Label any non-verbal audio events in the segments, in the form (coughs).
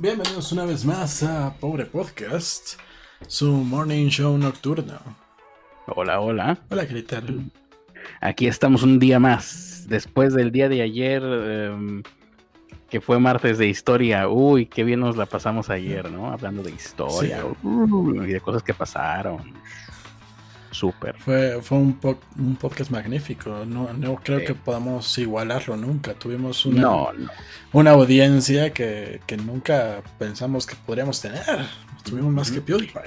Bienvenidos una vez más a Pobre Podcast, su morning show nocturno. Hola, hola. Hola, ¿qué tal? Aquí estamos un día más, después del día de ayer, em, que fue martes de historia. Uy, qué bien nos la pasamos ayer, ¿no? Hablando de historia uh, y de cosas que pasaron. Súper. Fue, fue un, un podcast magnífico. No, no creo que podamos igualarlo nunca. Tuvimos una, una audiencia que, que, nunca pensamos que podríamos tener. Tuvimos más que PewDiePie.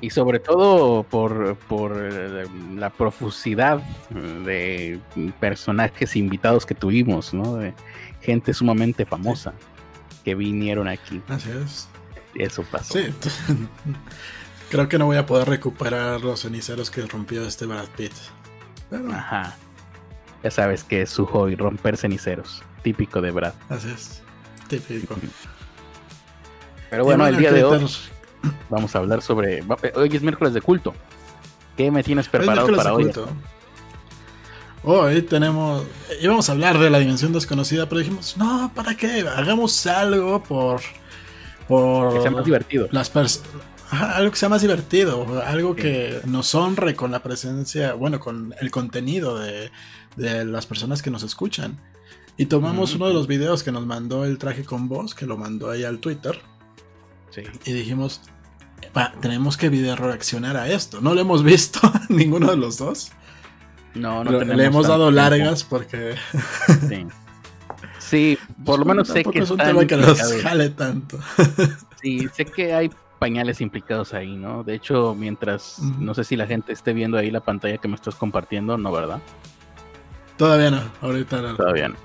Y sobre todo por, por eh, la profusidad de personajes invitados que tuvimos, ¿no? De gente sumamente famosa que vinieron aquí. Así es. Eso pasó. Sí. (laughs) Creo que no voy a poder recuperar los ceniceros que rompió este Brad Pitt. Ajá. Ya sabes que es su hobby, romper ceniceros. Típico de Brad. Así es. Típico. Pero bueno, el día de hoy vamos a hablar sobre. Hoy es miércoles de culto. ¿Qué me tienes preparado para hoy? Hoy tenemos. Íbamos a hablar de la dimensión desconocida, pero dijimos, no, ¿para qué? Hagamos algo por. por que sea más divertido. Las personas algo que sea más divertido, algo que nos honre con la presencia, bueno, con el contenido de, las personas que nos escuchan. Y tomamos uno de los videos que nos mandó el traje con voz, que lo mandó ahí al Twitter. Y dijimos, tenemos que video reaccionar a esto. No lo hemos visto (laughs) ninguno de los dos. No, no Le hemos dado largas porque. (laughs) sí. sí. por lo menos sé que es un tema que nos jale tanto. sí, sé que hay pañales implicados ahí, ¿no? De hecho, mientras, no sé si la gente esté viendo ahí la pantalla que me estás compartiendo, ¿no, verdad? Todavía no, ahorita no. Todavía no.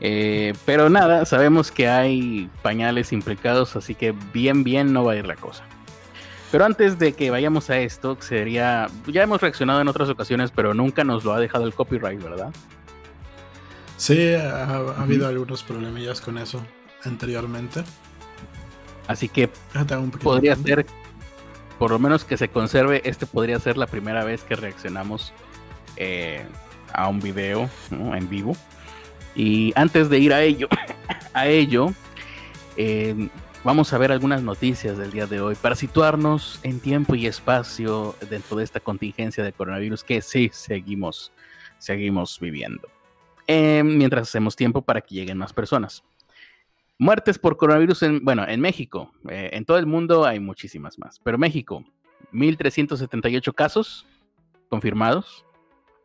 Eh, pero nada, sabemos que hay pañales implicados, así que bien, bien no va a ir la cosa. Pero antes de que vayamos a esto, sería. Ya hemos reaccionado en otras ocasiones, pero nunca nos lo ha dejado el copyright, ¿verdad? Sí, ha habido algunos problemillas con eso anteriormente. Así que ah, podría ser, por lo menos que se conserve, este podría ser la primera vez que reaccionamos eh, a un video en vivo. Y antes de ir a ello, (coughs) a ello, em, vamos a ver algunas noticias del día de hoy para situarnos en tiempo y espacio dentro de esta contingencia de coronavirus que sí seguimos, seguimos viviendo. Em, mientras hacemos tiempo para que lleguen más personas. Muertes por coronavirus en, bueno, en México. Eh, en todo el mundo hay muchísimas más. Pero México, 1.378 casos confirmados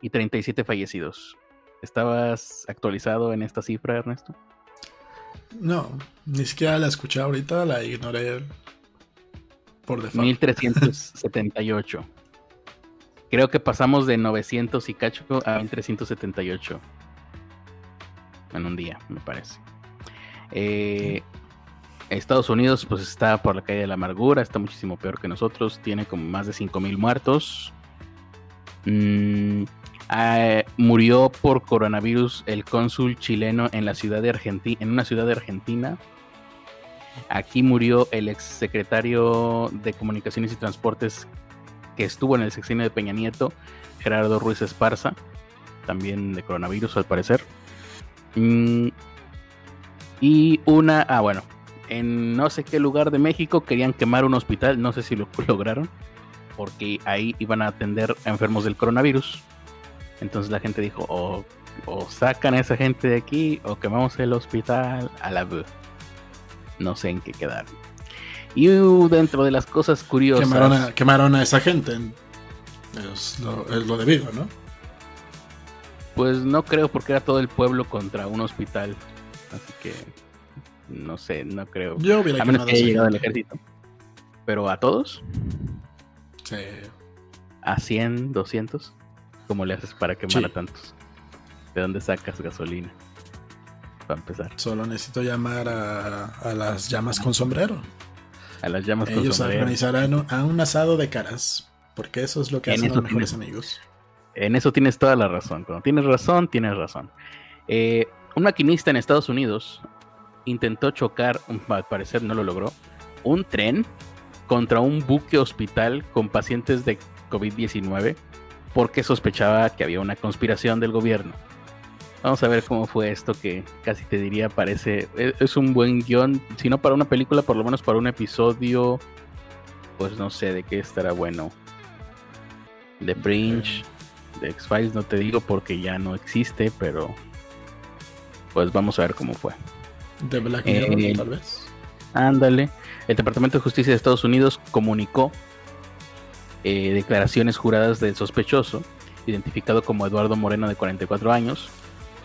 y 37 fallecidos. ¿Estabas actualizado en esta cifra, Ernesto? No, ni siquiera la escuché ahorita, la ignoré por default. 1378. Creo que pasamos de 900 y cacho a 1378 en un día, me parece. Eh, Estados Unidos pues está por la calle de la amargura, está muchísimo peor que nosotros, tiene como más de 5.000 muertos. Mm, ah, murió por coronavirus el cónsul chileno en la ciudad de Argentina, en una ciudad de Argentina. Aquí murió el exsecretario de Comunicaciones y Transportes que estuvo en el sexenio de Peña Nieto, Gerardo Ruiz Esparza, también de coronavirus al parecer. Mm, y una, ah, bueno, en no sé qué lugar de México querían quemar un hospital, no sé si lo (laughs) lograron, porque ahí iban a atender a enfermos del coronavirus. Entonces la gente dijo, o, sacan a esa gente de aquí, o quemamos el hospital a la vez. No sé en qué quedaron. Y dentro de las cosas curiosas... Quemaron a, quemaron a esa gente. Es lo, es lo debido, ¿no? Pues no creo porque era todo el pueblo contra un hospital. Así que no sé, no creo. Yo hubiera a menos que haya llegado el ejército. Pero a todos? Sí. ¿A 100, 200? ¿Cómo le haces para quemar a tantos? ¿De dónde sacas gasolina? Para empezar. Solo necesito llamar a, las llamas con sombrero. A las llamas con sombrero. Ellos organizarán a un asado de caras. Porque eso es lo que hacen los mejores amigos. En eso tienes toda la razón. Cuando tienes razón, tienes razón. Eh, un maquinista en Estados Unidos intentó chocar, al parecer no lo logró, un tren contra un buque hospital con pacientes de COVID-19 porque sospechaba que había una conspiración del gobierno. Vamos a ver cómo fue esto que casi te diría parece e, es un buen guion, si no para una película, por lo menos para un episodio, pues no sé de qué estará bueno. The Fringe, de X-Files no te digo porque ya no existe, pero pues vamos a ver cómo fue. De Black Mirror, eh, tal vez. Ándale. El Departamento de Justicia de Estados Unidos comunicó eh, declaraciones juradas del sospechoso, identificado como Eduardo Moreno de 44 años,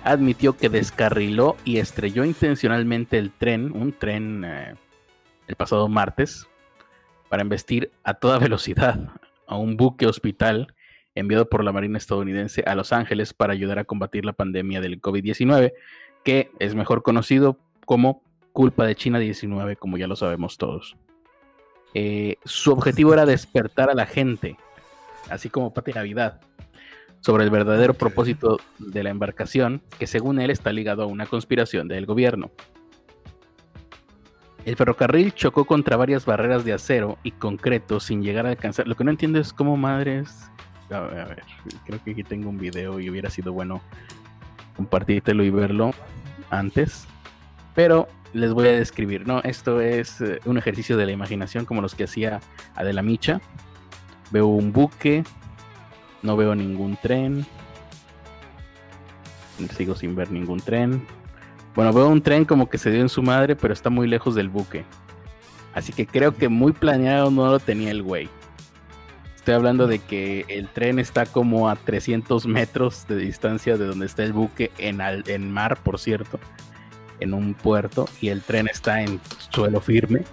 admitió que descarriló y estrelló intencionalmente el tren, un tren eh, el pasado martes, para embestir a toda (laughs) velocidad a un buque hospital enviado por la Marina estadounidense a Los Ángeles para ayudar a combatir la pandemia del COVID-19, que es mejor conocido como culpa de China 19, como ya lo sabemos todos. Eh, su objetivo era despertar a la gente, así como Pati Navidad, sobre el verdadero propósito de la embarcación, que según él está ligado a una conspiración del gobierno. El ferrocarril chocó contra varias barreras de acero y concreto sin llegar a alcanzar. Lo que no entiendo es cómo madres. A ver, creo que aquí tengo un video y hubiera sido bueno compartírtelo y verlo antes. Pero les voy a describir, ¿no? Esto es eh, un ejercicio de la imaginación como los que hacía Adela Micha. Veo un buque, no veo ningún tren. Sigo sin ver ningún tren. Bueno, veo un tren como que se dio en su madre, pero está muy lejos del buque. Así que creo que muy planeado no lo tenía el güey. Estoy hablando de que el tren está como a 300 metros de distancia de donde está el buque en, en mar, por cierto en un puerto y el tren está en suelo firme.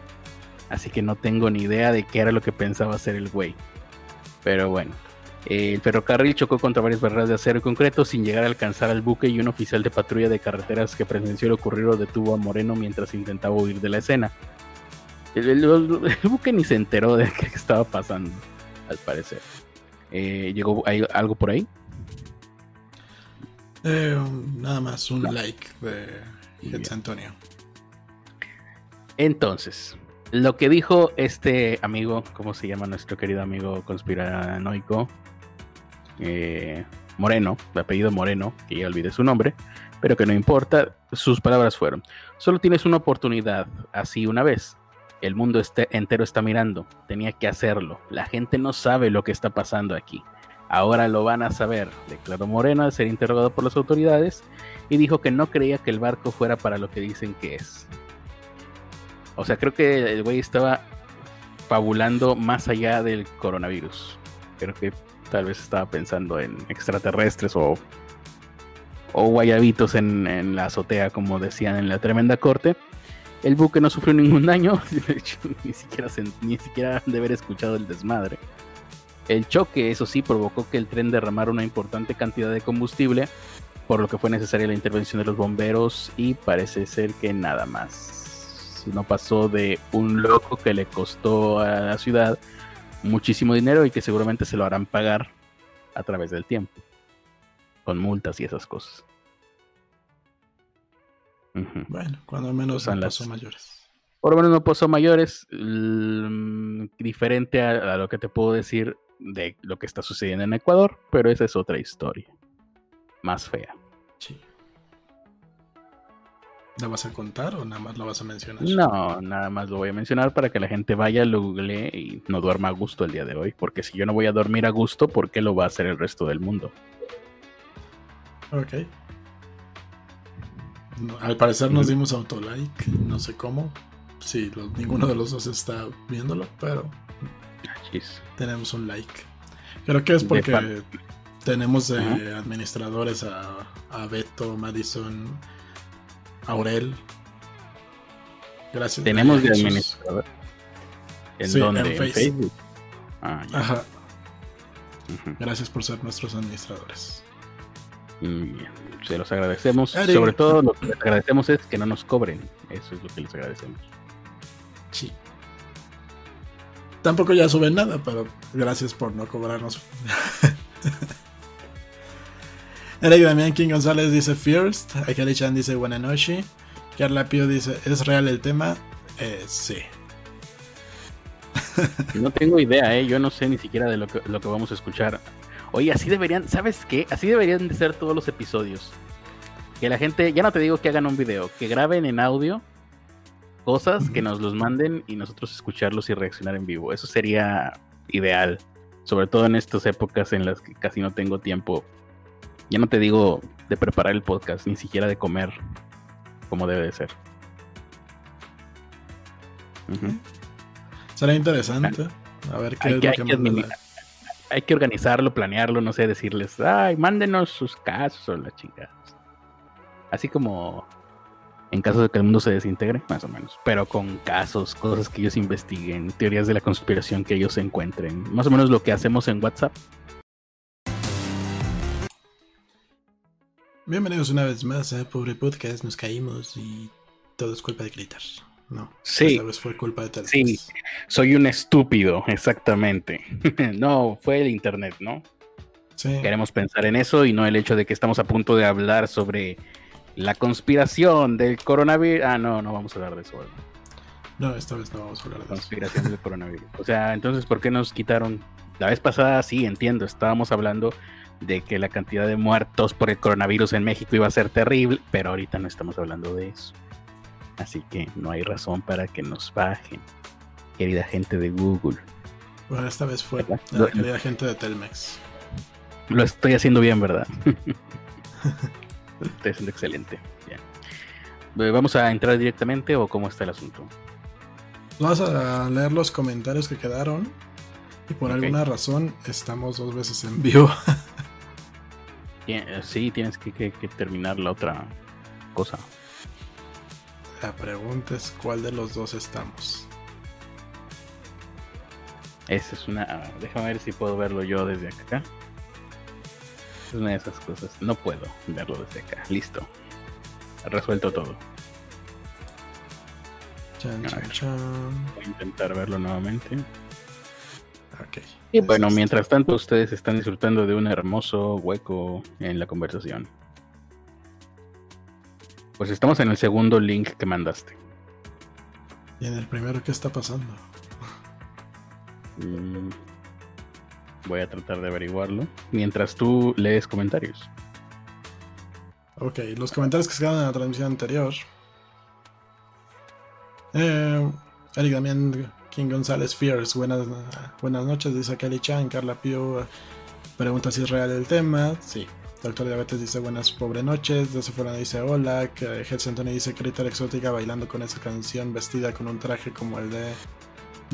Así que no tengo ni idea de qué era lo que pensaba hacer el güey. Pero bueno, el ferrocarril chocó contra varias barreras de acero y concreto sin llegar a alcanzar al buque y un oficial de patrulla de carreteras que presenció lo ocurrido detuvo a Moreno mientras intentaba huir de la escena. El, buque ni se enteró de (laughs) qué estaba pasando, al parecer. Eh, ¿Llegó hay algo por ahí? Eh, nada más un like de Antonio. Entonces, lo que dijo este amigo, ¿cómo se llama nuestro querido amigo conspiranoico? Eh, Moreno, de apellido Moreno, que ya olvidé su nombre, pero que no importa, sus palabras fueron, solo tienes una oportunidad, así una vez. El mundo este, entero está mirando, tenía que hacerlo. La gente no sabe lo que está pasando aquí. Ahora lo van a saber, declaró Moreno al ser interrogado por las autoridades y dijo que no creía que el barco fuera para lo que dicen que es. O sea, creo que el güey estaba fabulando más allá del coronavirus. Creo que tal vez estaba pensando en extraterrestres o, o guayabitos en, en la azotea, como decían en la tremenda corte. El buque no sufrió ningún daño, (laughs) de hecho, ni siquiera, ni siquiera de haber escuchado el desmadre. El choque, eso sí, provocó que el tren derramara una importante cantidad de combustible, por lo que fue necesaria la intervención de los bomberos y parece ser que nada más. No pasó de un loco que le costó a la ciudad muchísimo dinero y que seguramente se lo harán pagar a través del tiempo, con multas y esas cosas. Bueno, cuando menos no pasó mayores. Por lo menos no pasó mayores, diferente a, lo que te puedo decir de lo que está sucediendo en Ecuador, pero esa es otra historia. Más fea. Sí. ¿La vas a contar o nada más lo vas a mencionar? No, nada más lo voy a mencionar para que la gente vaya, lo google y no duerma a gusto el día de hoy. Porque si yo no voy a dormir a gusto, ¿por qué lo va a hacer el resto del mundo? Ok. Al parecer nos dimos autolike, no sé cómo. Si ninguno de los dos está viéndolo, pero tenemos un like. Creo que es porque tenemos administradores a, Beto, Madison, Aurel. Gracias. Tenemos de administrador. ¿En dónde? ¿En, Facebook? Ah, Ajá. Gracias por ser nuestros administradores. Bien. Se los agradecemos. Sobre todo lo que les agradecemos es que no nos cobren. Eso es lo que les agradecemos. Sí. Tampoco ya suben nada, pero gracias por no cobrarnos. (laughs) Eric Damián King González dice First. Akeli Chan dice Wananoshi. Carla Pio dice ¿Es real el tema? Eh, sí. (laughs) No tengo idea, ¿eh? Yo no sé ni siquiera de lo que, vamos a escuchar. Oye, así deberían, ¿sabes qué? Así deberían de ser todos los episodios. Que la gente, ya no te digo que hagan un video, que graben en audio cosas, que nos los manden y nosotros escucharlos y reaccionar en vivo. Eso sería ideal. Sobre todo en estas épocas en las que casi no tengo tiempo. Ya no te digo de preparar el podcast, ni siquiera de comer como debe de ser. Será interesante. A ver qué hay es que, lo hay que que manda admini- hay que organizarlo, planearlo, no sé, decirles, ay, mándenos sus casos o las chicas. Así como en caso de que el mundo se desintegre, más o menos. Pero con casos, cosas que ellos investiguen, teorías de la conspiración que ellos encuentren. Más o menos lo que hacemos en WhatsApp. Bienvenidos una vez más a Pobre Podcast. Nos caímos y todo es culpa de Glitter. No, Sí. esta vez fue culpa de. Sí. Soy un estúpido, exactamente. (laughs) no, fue el internet, ¿no? Sí. Queremos pensar en eso y no el hecho de que estamos a punto de hablar sobre la conspiración del coronavirus. Ah, no, no vamos a hablar de eso. ¿verdad? No, esta vez no vamos a hablar de eso. Conspiración del coronavirus. O sea, entonces, ¿por qué nos quitaron? La vez pasada, sí, entiendo, estábamos hablando de que la cantidad de muertos por el coronavirus en México iba a ser terrible, pero ahorita no estamos hablando de eso. Así que no hay razón para que nos bajen, querida gente de Google. Bueno, esta vez fue ¿Verdad? la querida gente de Telmex. Lo estoy haciendo bien, ¿verdad? (laughs) estoy haciendo excelente. Bien. ¿Vamos a entrar directamente o cómo está el asunto? Vamos a leer los comentarios que quedaron. Y por alguna razón estamos dos veces en vivo. (laughs) Eh, Sí, tienes que, que- que terminar la otra cosa. La pregunta es cuál de los dos estamos. Esa es una. déjame ver si puedo verlo yo desde acá. Es una de esas cosas. No puedo verlo desde acá. Listo. Resuelto todo. Chan, chan, chan. Voy a intentar verlo nuevamente. Ok. Y bueno, Eso es- mientras tanto, ustedes están disfrutando de un hermoso hueco en la conversación. Pues estamos en el segundo link que mandaste. Y en el primero, ¿qué está pasando? Mm, Voy a tratar de averiguarlo. Mientras tú lees comentarios. Ok, los comentarios que se quedaron en la transmisión anterior. Eh, Eric Damián King González Fierce, buenas, buenas noches, dice Kelly Chan. Carla Pio eh, pregunta si es real el tema. Sí. Doctor Diabetes dice buenas pobre noches. Desde fuera dice hola. Que Heads Anthony dice Critter Exótica bailando con esa canción vestida con un traje como el de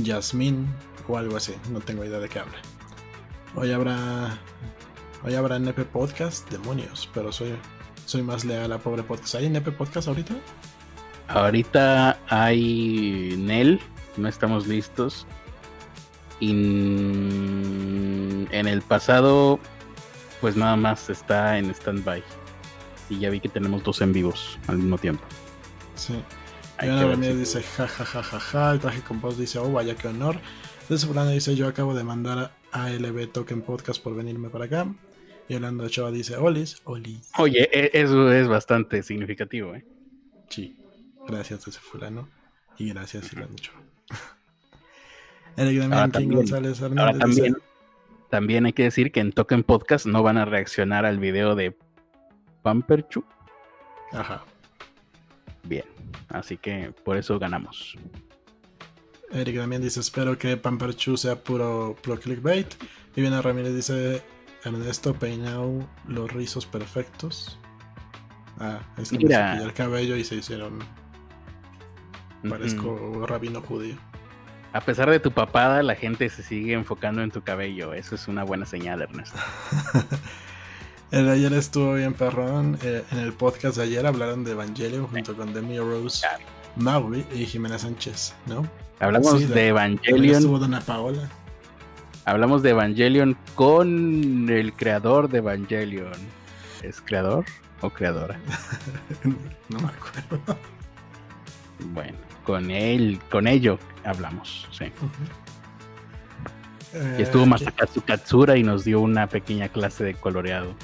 Jasmine o algo así. No tengo idea de qué habla. Hoy habrá. Hoy habrá NP Podcast, demonios, pero soy, soy más leal a pobre podcast. ¿Hay NP Podcast ahorita? Ahorita hay Nel, no estamos listos. En el pasado, pues nada más está en stand-by. Y ya vi que tenemos dos en vivos al mismo tiempo. Sí. Ver Ramírez si- dice ja ja ja ja ja. El traje con post dice oh vaya que honor. Desde Fulano dice yo acabo de mandar a LB Token Podcast por venirme para acá. Y Orlando Ochoa dice Olis, Olis. Oye, e- eso es bastante significativo, ¿eh? Sí. Gracias desde Fulano. Y gracias Orlando Ochoa. (laughs) Eric Ahora King también- González Hernández Ahora también, dice, también hay que decir que en Token Podcast no van a reaccionar al video de Pamperchu. Ajá. Bien, así que por eso ganamos. Eric también dice, espero que Pamperchu sea puro, puro clickbait. Viviana Ramírez dice, Ernesto peinado los rizos perfectos. Ah, es que me Mira. cepillé el cabello y se hicieron, parezco rabino judío. A pesar de tu papada, la gente se sigue enfocando en tu cabello. Eso es una buena señal, Ernesto. (laughs) El de ayer estuvo bien perrón. Eh, en el podcast de ayer hablaron de Evangelion junto con Demi Rose, Claro. Maui y Jimena Sánchez, ¿no? Hablamos Sí, de Evangelion. estuvo Paola. Hablamos de Evangelion con el creador de Evangelion. ¿Es creador o creadora? (laughs) no me acuerdo. Bueno, con él, con ello hablamos, sí. Y estuvo Eh, Masakatsu Katsura y nos dio una pequeña clase de coloreado.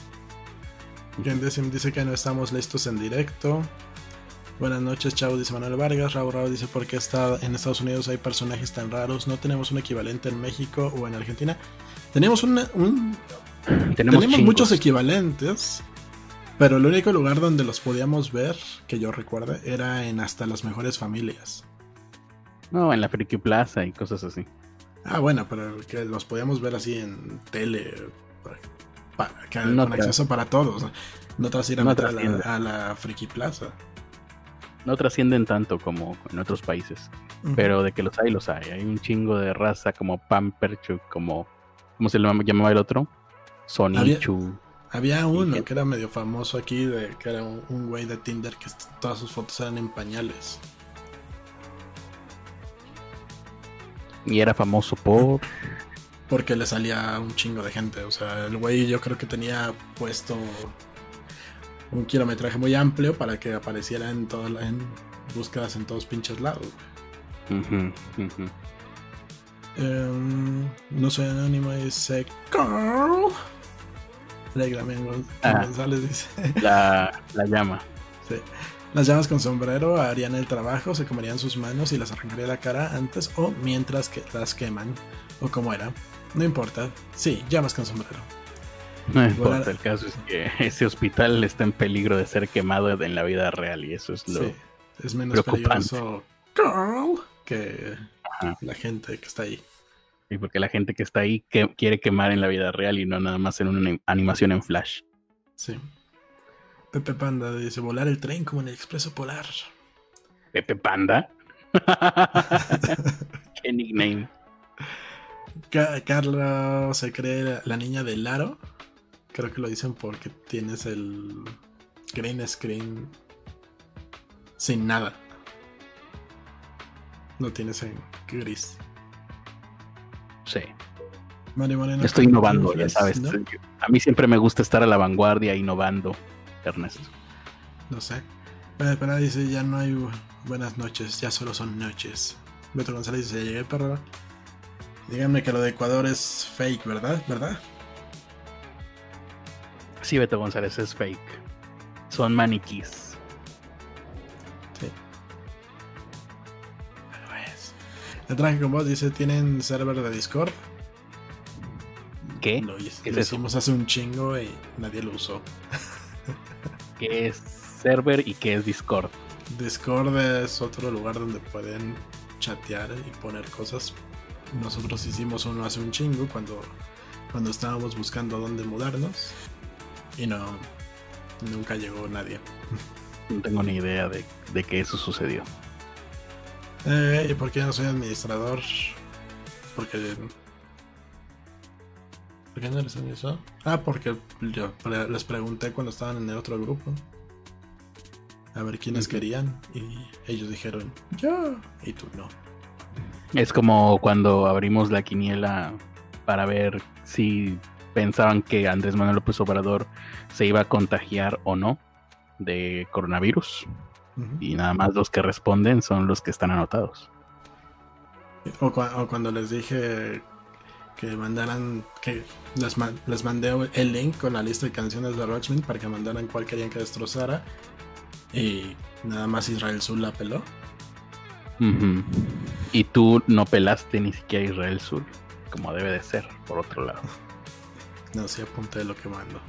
Quien Decim dice que no estamos listos en directo. Buenas noches, chao, dice Manuel Vargas. Raúl Raúl dice: ¿Por qué está en Estados Unidos hay personajes tan raros? ¿No tenemos un equivalente en México o en Argentina? Tenemos, una- un, Tenemos, muchos equivalentes, Pero el único lugar donde los podíamos ver, que yo recuerde, era en hasta las mejores familias. No, en la Friki Plaza y cosas así. Ah, bueno, pero que los podíamos ver así en tele, que, con acceso para todos. No tras ir a, a, la, Friki Plaza. No trascienden tanto como en otros países. Pero de que los hay, los hay. Hay un chingo de raza como Pamperchuk, como. ¿Cómo se le llamaba el otro? Sonichu. Había uno que era medio famoso aquí, de, que era un, güey de Tinder que todas sus fotos eran en pañales. Y era famoso por... Porque le salía un chingo de gente. O sea, el güey yo creo que tenía puesto un kilometraje muy amplio para que apareciera en todas en búsquedas en todos pinches lados. Em, no soy anónimo dice Carl. Ah, La, (laughs) la llama. Sí. Las llamas con sombrero harían el trabajo, se comerían sus manos y las arrancaría la cara antes o mientras que las queman. O como era. No importa. Sí, llamas con sombrero. No importa, el caso es que (laughs) ese hospital está en peligro de ser quemado en la vida real y eso es lo sí, es menos peligroso que la gente que está ahí. Y porque la gente que está ahí que, quiere quemar en la vida real y no nada más en una animación en flash. Sí. Pepe Panda dice volar el tren como en el expreso polar. Pepe Panda. (laughs) Qué nickname. Carlos se cree la niña del Laro. Creo que lo dicen porque tienes el green screen sin nada. No tienes en gris. Sí. Estoy innovando, ya sabes. A mí siempre me gusta estar a la vanguardia innovando, Ernesto. No sé. Espera, dice, ya no hay buenas noches, ya solo son noches. Beto González dice, llegué, perro. Díganme que lo de Ecuador es fake, ¿verdad? ¿Verdad? Sí, Beto González es fake. Son maniquís. El traje con vos dice, ¿tienen server de Discord? ¿Qué? Lo, hicimos hace un chingo y nadie lo usó. (laughs) ¿Qué es server y qué es Discord? Discord es otro lugar donde pueden chatear y poner cosas. Nosotros hicimos uno hace un chingo cuando, cuando estábamos buscando dónde mudarnos y no, nunca llegó nadie. No tengo ni idea de, de que eso sucedió. Eh, ¿Y por qué no soy administrador? Porque. ¿Por qué no les eso? Ah, porque yo les pregunté cuando estaban en el otro grupo. A ver quiénes querían. Y ellos dijeron, yo. Y tú no. Es como cuando abrimos la quiniela para ver si pensaban que Andrés Manuel López Obrador se iba a contagiar o no de coronavirus. Y nada más los que responden son los que están anotados. O, cuando les dije que mandaran, que les, les, mandé el link con la lista de canciones de Rochman para que mandaran cuál querían que destrozara. Y nada más Israel Sur la peló. Y tú no pelaste ni siquiera Israel Sur, como debe de ser, por otro lado. No, sí apunté lo que mando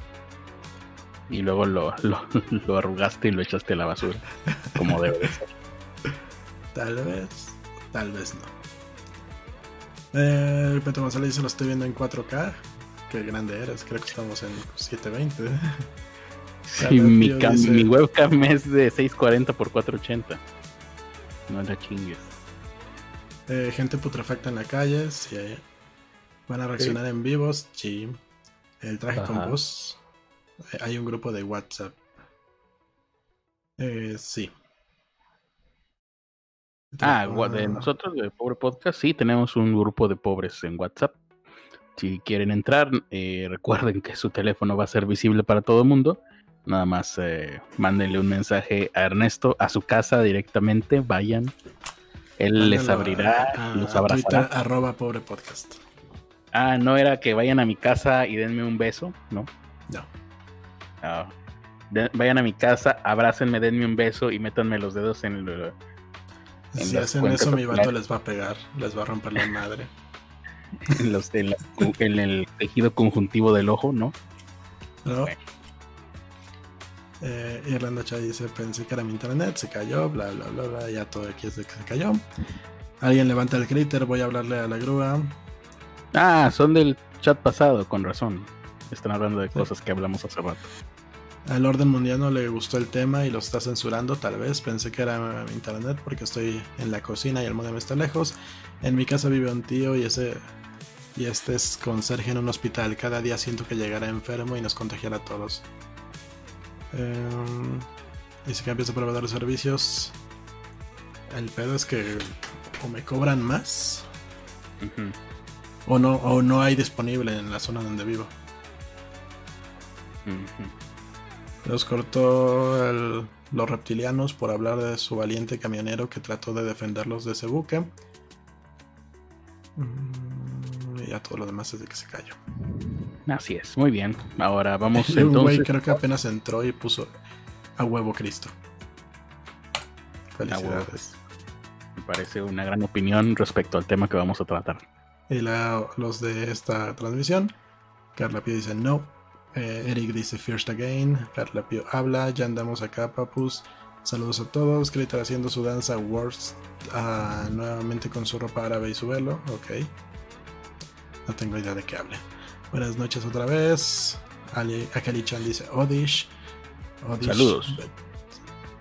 y luego lo, (laughs) lo, arrugaste y lo echaste a la basura, como debe de ser. Tal vez, tal vez no. Eh, Petro González dice: Lo estoy viendo en 4K. Qué grande eres, creo que estamos en 720. (laughs) Sí, mi, mi, webcam es de 640 x 480. No la chingues. Eh, gente putrefacta en la calle. Si van a reaccionar en vivos. Sí. El traje con voz. Hay un grupo de WhatsApp. Eh, sí. Ah, de nosotros, de Pobre Podcast, sí, tenemos un grupo de pobres en WhatsApp. Si quieren entrar, eh, recuerden que su teléfono va a ser visible para todo el mundo. Nada más eh, mándenle un mensaje a Ernesto a su casa directamente, vayan. Él les abrirá, los abrazará. arroba pobre podcast. Ah, no era que vayan a mi casa y denme un beso, ¿no? No vayan a mi casa, abrácenme, denme un beso y métanme los dedos en el. si hacen eso, mi vato les va a pegar, les va a romper la madre. (laughs) en, los, en, el tejido conjuntivo del ojo, ¿no? No. Eh, Irlanda Chá dice, pensé que era mi internet, se cayó, bla, bla, bla, bla, ya todo aquí es de que se cayó. Alguien levanta el críter, voy a hablarle a la grúa. Ah, son del chat pasado, con razón. Están hablando de cosas que hablamos hace rato. Al orden mundial no le gustó el tema y lo está censurando, tal vez. Pensé que era internet porque estoy en la cocina y el modem está lejos. En mi casa vive un tío y ese y este es conserje en un hospital. Cada día siento que llegará enfermo y nos contagiará a todos. Em, dice que empieza a proveedor de servicios. El pedo es que o me cobran más o no o no hay disponible en la zona donde vivo. Los cortó los reptilianos por hablar de su valiente camionero que trató de defenderlos de ese buque. Mm, y ya todo lo demás es de que se cayó. Así es, muy bien. Ahora vamos (laughs) Un entonces. güey creo que apenas entró y puso a huevo Cristo. Felicidades. Me parece una gran opinión respecto al tema que vamos a tratar. Y la- los de esta transmisión, Carla Pío dice no. Eh, Eric dice First Again. Carla Pío habla. Ya andamos acá, papus. Saludos a todos. Critter haciendo su danza Worst ah, nuevamente con su ropa árabe y su velo. Ok. No tengo idea de qué hable. Buenas noches otra vez. Ali, Akali Chan dice Odish. Odish. Saludos.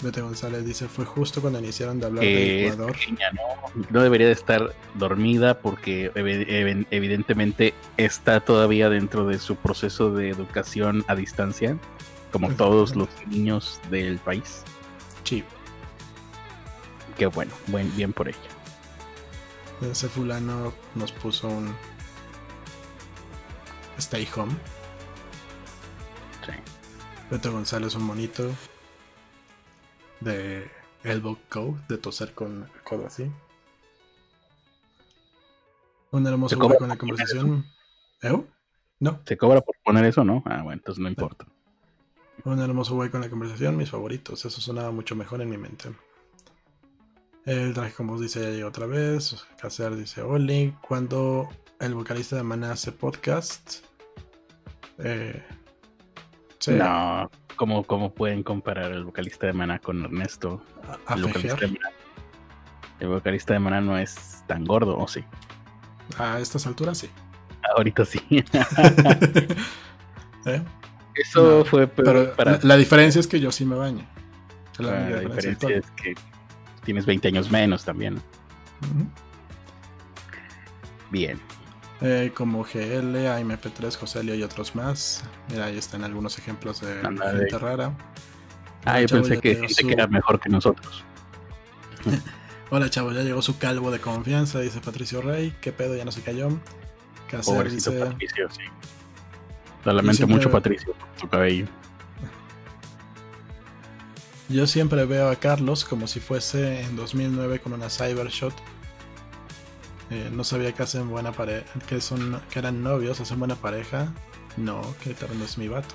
Be- Bete González dice fue justo cuando iniciaron de hablar Que de Ecuador. pequeña, ¿no? No debería de estar dormida porque evi- evi- evidentemente está todavía dentro de su proceso de educación a distancia, como todos los niños del país. Sí. Qué bueno, buen, bien por ella. Ese fulano nos puso un Stay Home. Sí. Beto González, un monito de Elbow Code, de toser con el codo así. Un hermoso ¿Se cobra güey con la conversación. ¿Eu? No, ¿Se cobra por poner eso, no? Ah, bueno, entonces no importa. un hermoso güey con la conversación, mis favoritos. Eso sonaba mucho mejor en mi mente. El traje como dice ya llegó otra vez. Caser dice Oli. Cuando el vocalista de Maná hace podcast. Eh, sí, No, ¿cómo, ¿cómo pueden comparar el vocalista de Maná con Ernesto? a, a el, vocalista. Maná. el vocalista de Maná no es tan gordo, ¿o sí? A estas alturas sí. Ahorita sí. (laughs) (laughs) ¿Eh? Eso No, fue Pero para la, la diferencia es que yo sí me baño. Es la diferencia es que tienes 20 años menos también. Ujú. Bien. Eh, como GL, AMP3, Joselio y otros más. Mira, ahí están algunos ejemplos de gente rara. Ah, yo pensé que llegó gente su- que era mejor que nosotros. (laughs) Hola chavo, ya llegó su calvo de confianza, dice Patricio Rey. ¿Qué pedo? Ya no se cayó. Cacer Pobrecito dice. Patricio, sí. Lo lamento siempre- mucho, Patricio, por tu cabello. Yo siempre veo a Carlos como si fuese en 2009 con una Cybershot. Eh, no sabía que hacen buena pareja, que son, que eran novios, hacen buena pareja. No, que no es mi vato.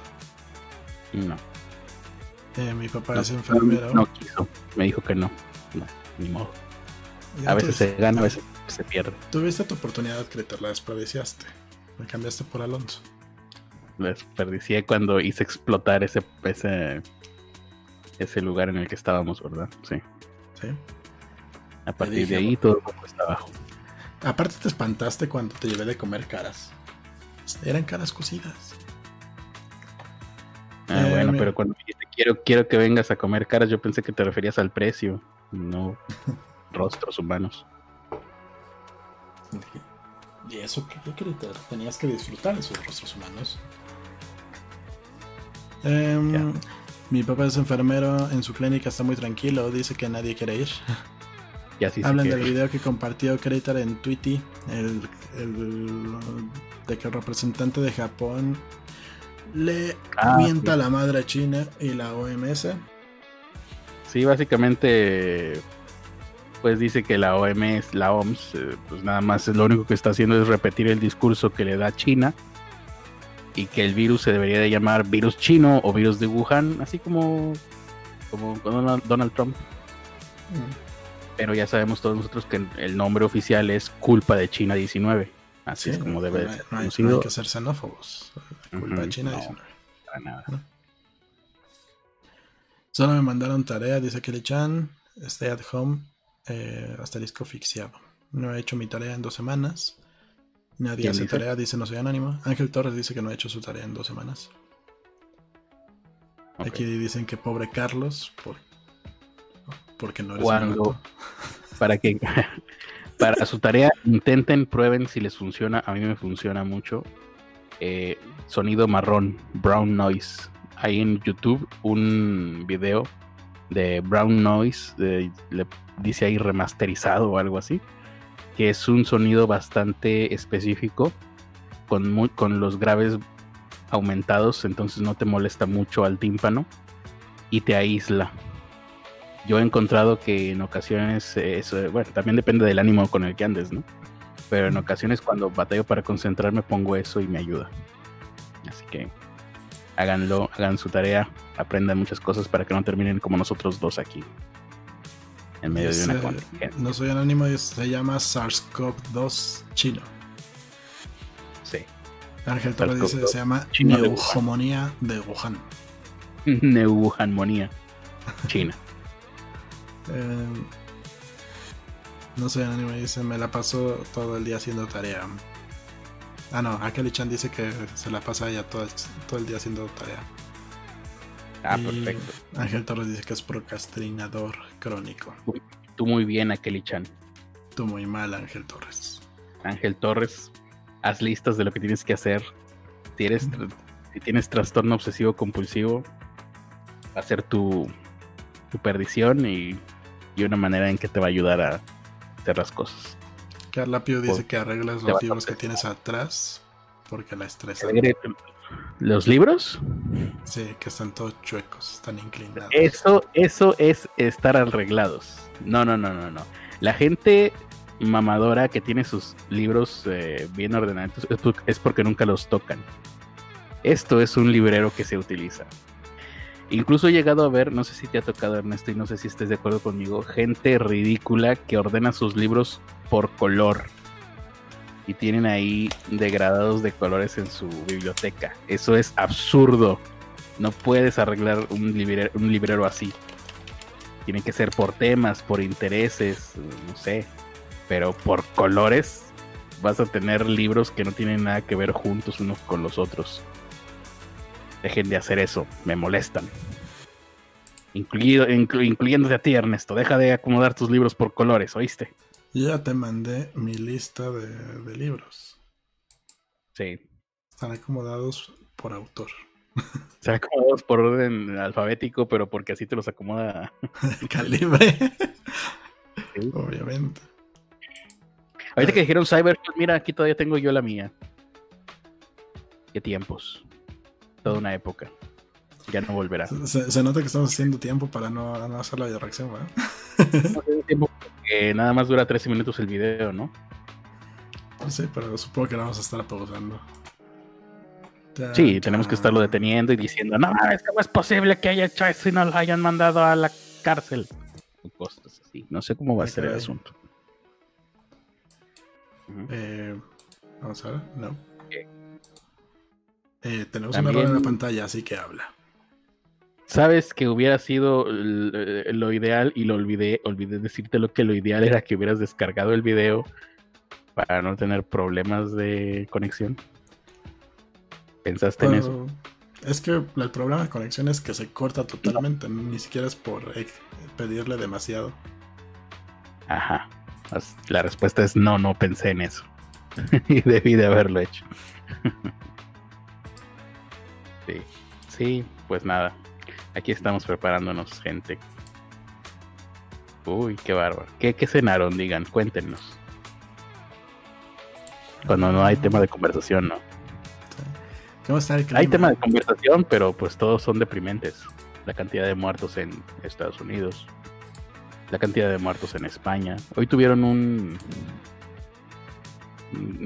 No. Eh, mi papá No, es enfermero. No quiso. Me dijo que no. No, ni modo. Ya A veces se gana, a veces se pierde. Tuviste tu oportunidad, Critter, la desperdiciaste. Me cambiaste por Alonso. Lo desperdicié cuando hice explotar ese, ese, ese lugar en el que estábamos, ¿verdad? Sí. ¿sí? A partir dije, de ahí todo el mundo está abajo. Aparte te espantaste cuando te llevé de comer caras. Eran caras cocidas. Ah, Eh, bueno, mira. pero cuando dijiste quiero, quiero que vengas a comer caras, yo pensé que te referías al precio, no (laughs) rostros humanos. ¿Y eso qué, Critter? Tenías que disfrutar de sus rostros humanos. Em. Mi papá es enfermero, en su clínica está muy tranquilo, dice que nadie quiere ir. (laughs) Y así se Hablan del video que compartió Critter en Twitter, el, el- de que el representante de Japón le Ah, mienta sí. la madre a China y la OMS. Sí, básicamente, pues dice que la OMS, la OMS, eh, pues nada más lo único que está haciendo es repetir el discurso que le da China y que el virus se debería de llamar virus chino o virus de Wuhan, así como, como Donald, Donald Trump. Pero ya sabemos todos nosotros que el nombre oficial es culpa de China 19. Así Sí, es como debe no ser no hay, no hay que ser xenófobos. Culpa de China no. 19. Para nada. Solo me mandaron tarea, dice Kelly Chan. Stay at home. Eh, asterisco asfixiado. No he hecho mi tarea en dos semanas. Nadie hace tarea, dice no soy anónimo. Ángel Torres dice que no ha hecho su tarea en dos semanas. Aquí dicen que pobre Carlos, por, porque no eres Cuando, para que (laughs) para su tarea intenten, prueben si les funciona. A mí me funciona mucho. Eh, sonido marrón, brown noise. Hay en YouTube un video de brown noise, le dice ahí remasterizado o algo así, que es un sonido bastante específico con, con los graves aumentados, entonces no te molesta mucho al tímpano y te aísla. Yo he encontrado que en ocasiones, eso, bueno, también depende del ánimo con el que andes, ¿no? Pero en ocasiones cuando batallo para concentrarme pongo eso y me ayuda. Así que háganlo, hagan su tarea, aprendan muchas cosas para que no terminen como nosotros dos aquí. En medio de una No soy anónimo, se llama SARS-CoV-2 chino. Sí. Ángel Torres dice se llama neumonía de Wuhan. Neumonía. (laughs) China. Eh, no soy anónimo, dice me la paso todo el día haciendo tarea. Ah, no, Akeli Chan dice que se la pasa ya todo, todo el día haciendo tarea. Ah, perfecto. Ángel Torres dice que es procrastinador crónico. tú muy bien, Akeli Chan. Tú muy mal, Ángel Torres. Ángel Torres, haz listas de lo que tienes que hacer. Si, si tienes trastorno obsesivo compulsivo, va a ser tu, tu perdición y, y una manera en que te va a ayudar a hacer las cosas. Carla Pio dice que arreglas los libros que tienes atrás porque la estresa. ¿Los libros? Sí, que están todos chuecos, están inclinados. Eso, eso es estar arreglados. No, no, no, no, no. La gente mamadora que tiene sus libros eh, bien ordenados es porque nunca los tocan. Esto es un librero que se utiliza. Incluso he llegado a ver, no sé si te ha tocado Ernesto y no sé si estés de acuerdo conmigo, gente ridícula que ordena sus libros por color y tienen ahí degradados de colores en su biblioteca. Eso es absurdo. No puedes arreglar un, librero, así. Tiene que ser por temas, por intereses, no sé. Pero por colores vas a tener libros que no tienen nada que ver juntos unos con los otros. Dejen de hacer eso, me molestan. Incluido, incluyéndote a ti, Ernesto. Deja de acomodar tus libros por colores, ¿oíste? Ya te mandé mi lista de, libros. Sí. Están acomodados por autor. (laughs) Están acomodados por orden alfabético, pero porque así te los acomoda. (laughs) Calibre. Obviamente. Ahorita que dijeron Cyber, mira, aquí todavía tengo yo la mía. Qué tiempos toda una época. Ya no volverá. Se, nota que estamos haciendo tiempo para no, hacer la reacción, ¿verdad? (laughs) nada más dura 13 minutos el video, ¿no? Sí, pero supongo que vamos a estar pausando. Sí, tenemos que estarlo deteniendo y diciendo, no, es que no es posible que haya hecho eso y no lo hayan mandado a la cárcel. Cosas así. No sé cómo va a ser el asunto. Eh, vamos a ver, no. Eh, tenemos un error en la pantalla, así que habla. Sabes que hubiera sido lo ideal y lo olvidé, olvidé decirte lo que lo ideal era que hubieras descargado el video para no tener problemas de conexión. ¿Pensaste en eso? Es que el problema de conexión es que se corta totalmente, ni siquiera es por pedirle demasiado. Ajá. La respuesta es no, no pensé en eso. (laughs) y debí de haberlo hecho. (laughs) Sí, sí, pues nada. Aquí estamos preparándonos, gente. Uy, qué bárbaro. ¿Qué, cenaron? Digan, cuéntenos. Cuando no hay tema de conversación, ¿no? Hay tema de conversación, pero pues todos son deprimentes. La cantidad de muertos en Estados Unidos, la cantidad de muertos en España. Hoy tuvieron un,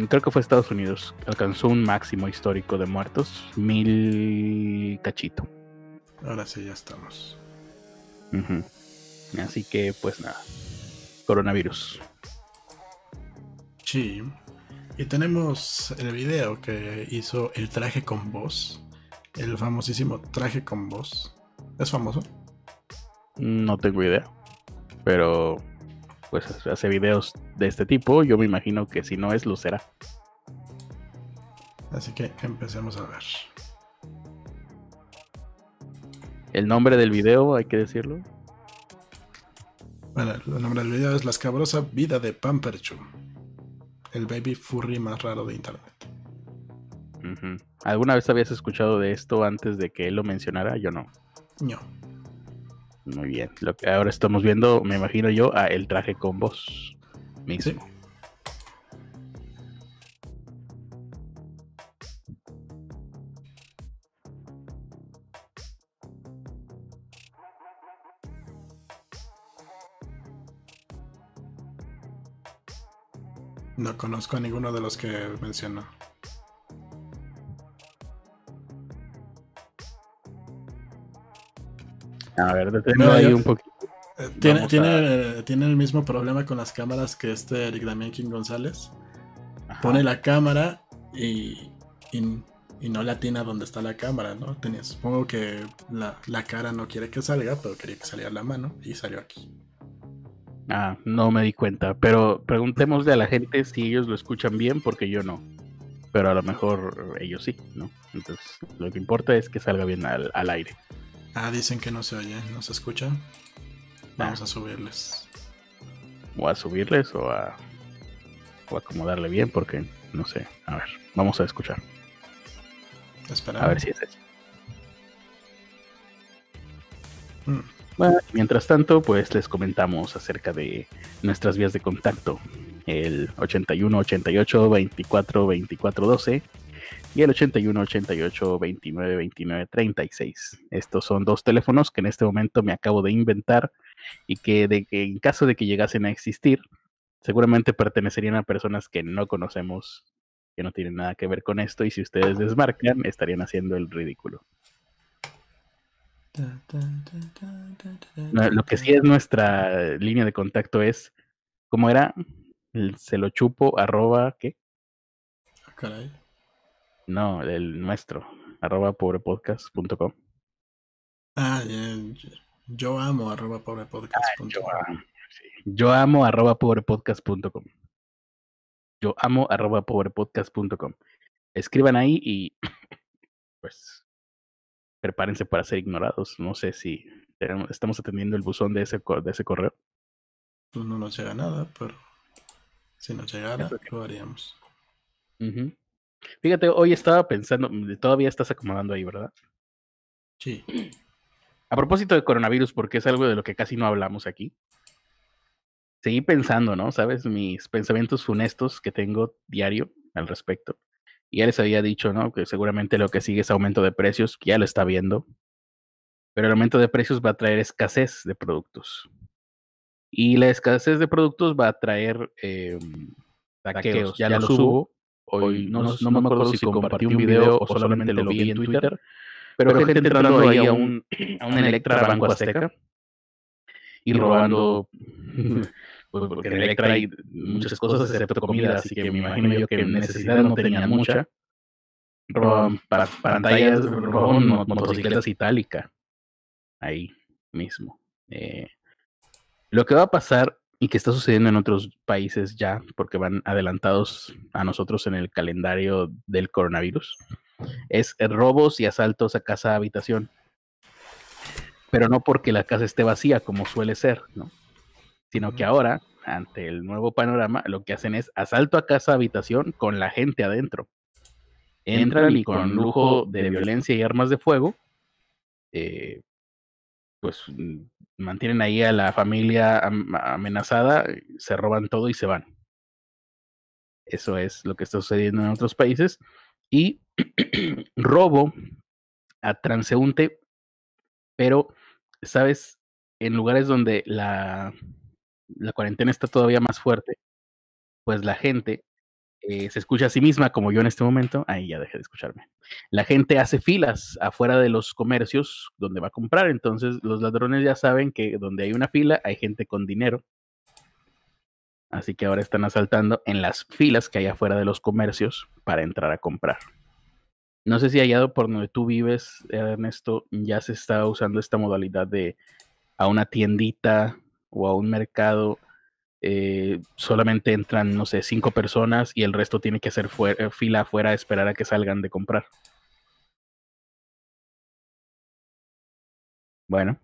creo que fue Estados Unidos, alcanzó un máximo histórico de muertos, mil cachito. Ahora sí, ya estamos. Así que, pues nada, coronavirus. Sí. Y tenemos el video que hizo el traje con voz. El famosísimo traje con voz. ¿Es famoso? No tengo idea. Pero pues hace videos de este tipo, yo me imagino que si no es, lo será. Así que empecemos a ver. El nombre del video, hay que decirlo. Bueno, el nombre del video es La escabrosa vida de Pamperchu. El baby furry más raro de internet. ¿Alguna vez habías escuchado de esto antes de que él lo mencionara? Yo no. No. Muy bien. Lo que ahora estamos viendo, me imagino yo, a el traje con voz mismo. No conozco a ninguno de los que mencionó. A ver, ahí un poquito. Eh, tiene, tiene, tiene, el mismo problema con las cámaras que este Eric Damián King González. Pone la cámara y, y, no le atina donde está la cámara, ¿no? Tenía, supongo que la, la, cara no quiere que salga, pero quería que saliera la mano y salió aquí. Ah, no me di cuenta, pero preguntémosle a la gente si ellos lo escuchan bien, porque yo no. Pero a lo mejor ellos sí, ¿no? Entonces, lo que importa es que salga bien al, al aire. Ah, dicen que no se oye, no se escucha. Vamos a subirles. O a subirles o a, o acomodarle bien, porque no sé. A ver, vamos a escuchar. A ver si es eso. Mm. Bueno, mientras tanto, pues les comentamos acerca de nuestras vías de contacto. El 81 88 24 24 12 y el 81 88 29 29 36. Estos son dos teléfonos que en este momento me acabo de inventar y que, de, que en caso de que llegasen a existir, seguramente pertenecerían a personas que no conocemos, que no tienen nada que ver con esto y si ustedes desmarcan estarían haciendo el ridículo. lo que sí es nuestra línea de contacto es, ¿cómo era? se lo chupo arroba, ¿qué? Ah, caray. No, el nuestro, arroba pobrepodcast.com. Ah, yo amo arroba pobrepodcast.com. Ah, yo, amo arroba pobrepodcast.com. Yo amo arroba pobrepodcast.com. Escriban ahí y (clears throat) pues prepárense para ser ignorados. No sé si estamos atendiendo el buzón de ese, de ese correo. Pues no nos llega nada, pero si nos llegara, lo haríamos. Fíjate, hoy estaba pensando, mm, todavía estás acomodando ahí, ¿verdad? Sí. A propósito de coronavirus, porque es algo de lo que casi no hablamos aquí. Seguí pensando, ¿no? Sabes, mis pensamientos funestos que tengo diario al respecto. Y ya les había dicho, ¿no? Que seguramente lo que sigue es aumento de precios, que ya lo está viendo. Pero el aumento de precios va a traer escasez de productos. Y la escasez de productos va a traer eh, saqueos. Ya, ya lo subo Hoy no, no, me acuerdo si compartí un video o solamente lo vi en Twitter, pero, gente entrando ahí a un, a un Electra Banco Azteca y robando, (laughs) porque en Electra hay muchas cosas excepto comida, así que me imagino yo que necesidad no tenían mucha. Roban pantallas, roban motocicletas itálica. Ahí mismo. Eh, lo que va a pasar y que está sucediendo en otros países ya, porque van adelantados a nosotros en el calendario del coronavirus, es robos y asaltos a casa habitación. Pero no porque la casa esté vacía, como suele ser, ¿no? Sino que ahora, ante el nuevo panorama, lo que hacen es asalto a casa habitación con la gente adentro. Entran y con lujo de violencia y armas de fuego, eh, pues mm, mantienen ahí a la familia amenazada, se roban todo y se van. Eso es lo que está sucediendo en otros países. Y (clears throat) robo a transeúnte, pero, ¿sabes? En lugares donde la, la cuarentena está todavía más fuerte, pues la gente eh, se escucha a sí misma, como yo en este momento, ahí ya dejé de escucharme. La gente hace filas afuera de los comercios donde va a comprar, entonces los ladrones ya saben que donde hay una fila hay gente con dinero. Así que ahora están asaltando en las filas que hay afuera de los comercios para entrar a comprar. No sé si allá por donde tú vives, Ernesto, ya se está usando esta modalidad de a una tiendita o a un mercado, eh, solamente entran, no sé, cinco personas y el resto tiene que hacer eh, fila afuera a esperar a que salgan de comprar. Bueno.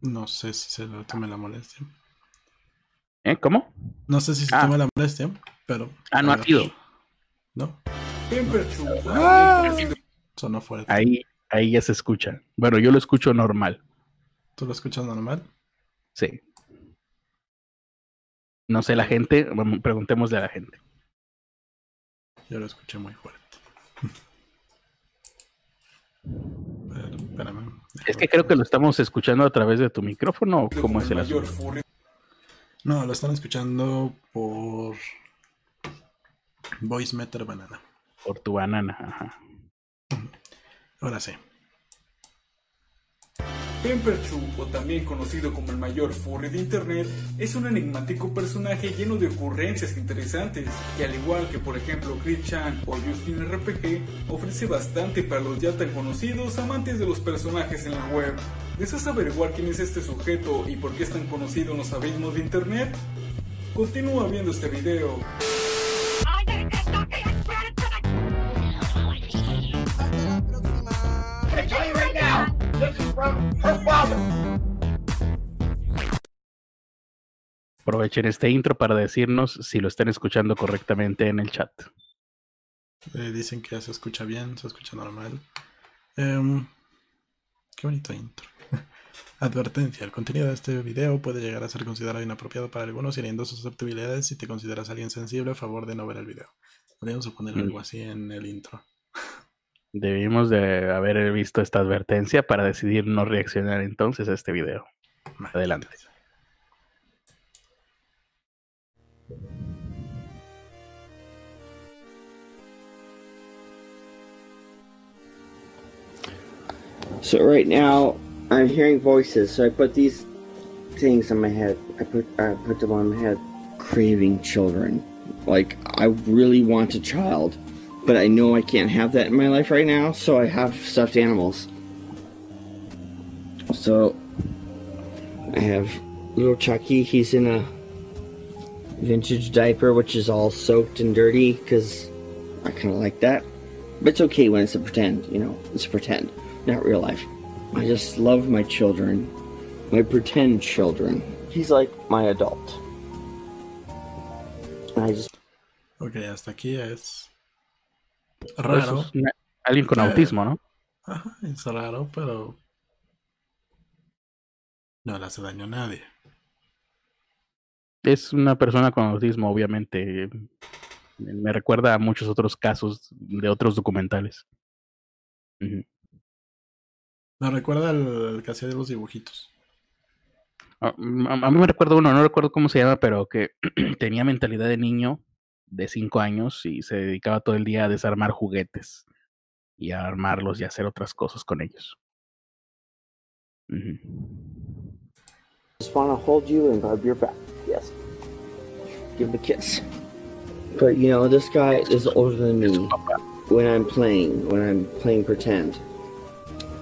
No sé si se lo tome la molestia. ¿Eh? ¿Cómo? No sé si se ah. toma la molestia, pero. Ah, no ha sido. ¿No? Ah. Sonó fuerte. Ahí, ahí ya se escucha. Bueno, yo lo escucho normal. ¿Tú lo escuchas normal? Sí. No sé la gente, preguntémosle a la gente. Yo lo escuché muy fuerte. (laughs) Es que creo que lo estamos escuchando a través de tu micrófono. ¿Cómo es el asunto? No, lo están escuchando por Voice Meter Banana. Por tu banana, ajá. Ahora sí. Pemperchu, o también conocido como el mayor furry de internet, es un enigmático personaje lleno de ocurrencias interesantes, que al igual que por ejemplo Chris Chan o Justin RPG, ofrece bastante para los ya tan conocidos amantes de los personajes en la web. ¿Deseas averiguar quién es este sujeto y por qué es tan conocido en los abismos de internet? Continúa viendo este video. Aprovechen este intro para decirnos si lo están escuchando correctamente en el chat. Eh, dicen que se escucha bien, se escucha normal. Em, qué bonito intro. (laughs) Advertencia, el contenido de este video puede llegar a ser considerado inapropiado para algunos hiriendo susceptibilidades si te consideras alguien sensible a favor de no ver el video. Podríamos poner algo mm. así en el intro. (laughs) Debimos de haber visto esta advertencia para decidir no reaccionar entonces a este video. Adelante. So right now I'm hearing voices, so I put these things on my head. I put I put them on my head. Craving children. Like I really want a child but I know I can't have that in my life right now, so I have stuffed animals. So I have little Chucky. He's in a vintage diaper, which is all soaked and dirty because I kind of like that. But it's okay when it's a pretend, you know, it's a pretend, not real life. I just love my children, my pretend children. He's like my adult. I just. Okay, hasta aquí es Raro. alguien con autismo, ¿no? Ajá, es raro, pero no le hace daño a nadie. Es una persona con autismo, obviamente. Me recuerda a muchos otros casos de otros documentales. Me recuerda al que hacía de los dibujitos. Ah, a, mí me recuerda uno, no recuerdo cómo se llama, pero que (clears throat) tenía mentalidad de niño de cinco años y se dedicaba todo el día a desarmar juguetes y a armarlos y a hacer otras cosas con ellos. Just want to hold you and rub your back. Yes. Give him a kiss. But you know, this guy is older than me when I'm playing, when I'm playing pretend.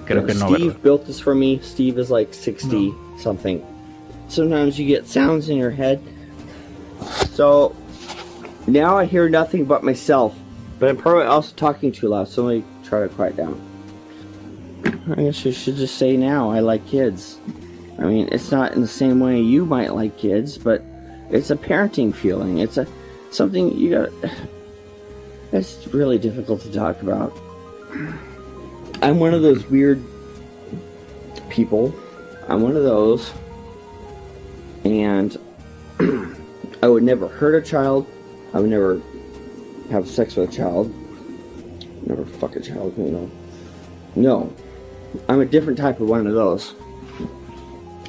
Creo que no, Steve ¿verdad? built this for me. Steve is like 60 no. something. Sometimes you get sounds in your head. So now I hear nothing but myself, but I'm probably also talking too loud, so let me try to quiet down. I guess I should just say now I like kids. I mean, it's not in the same way you might like kids, but it's a parenting feeling. It's a something you got. (sighs) It's really difficult to talk about. I'm one of those weird people. I'm one of those, and (clears throat) I would never hurt a child. I would never have sex with a child. Never fuck a child, you know. No. I'm a different type of one of those.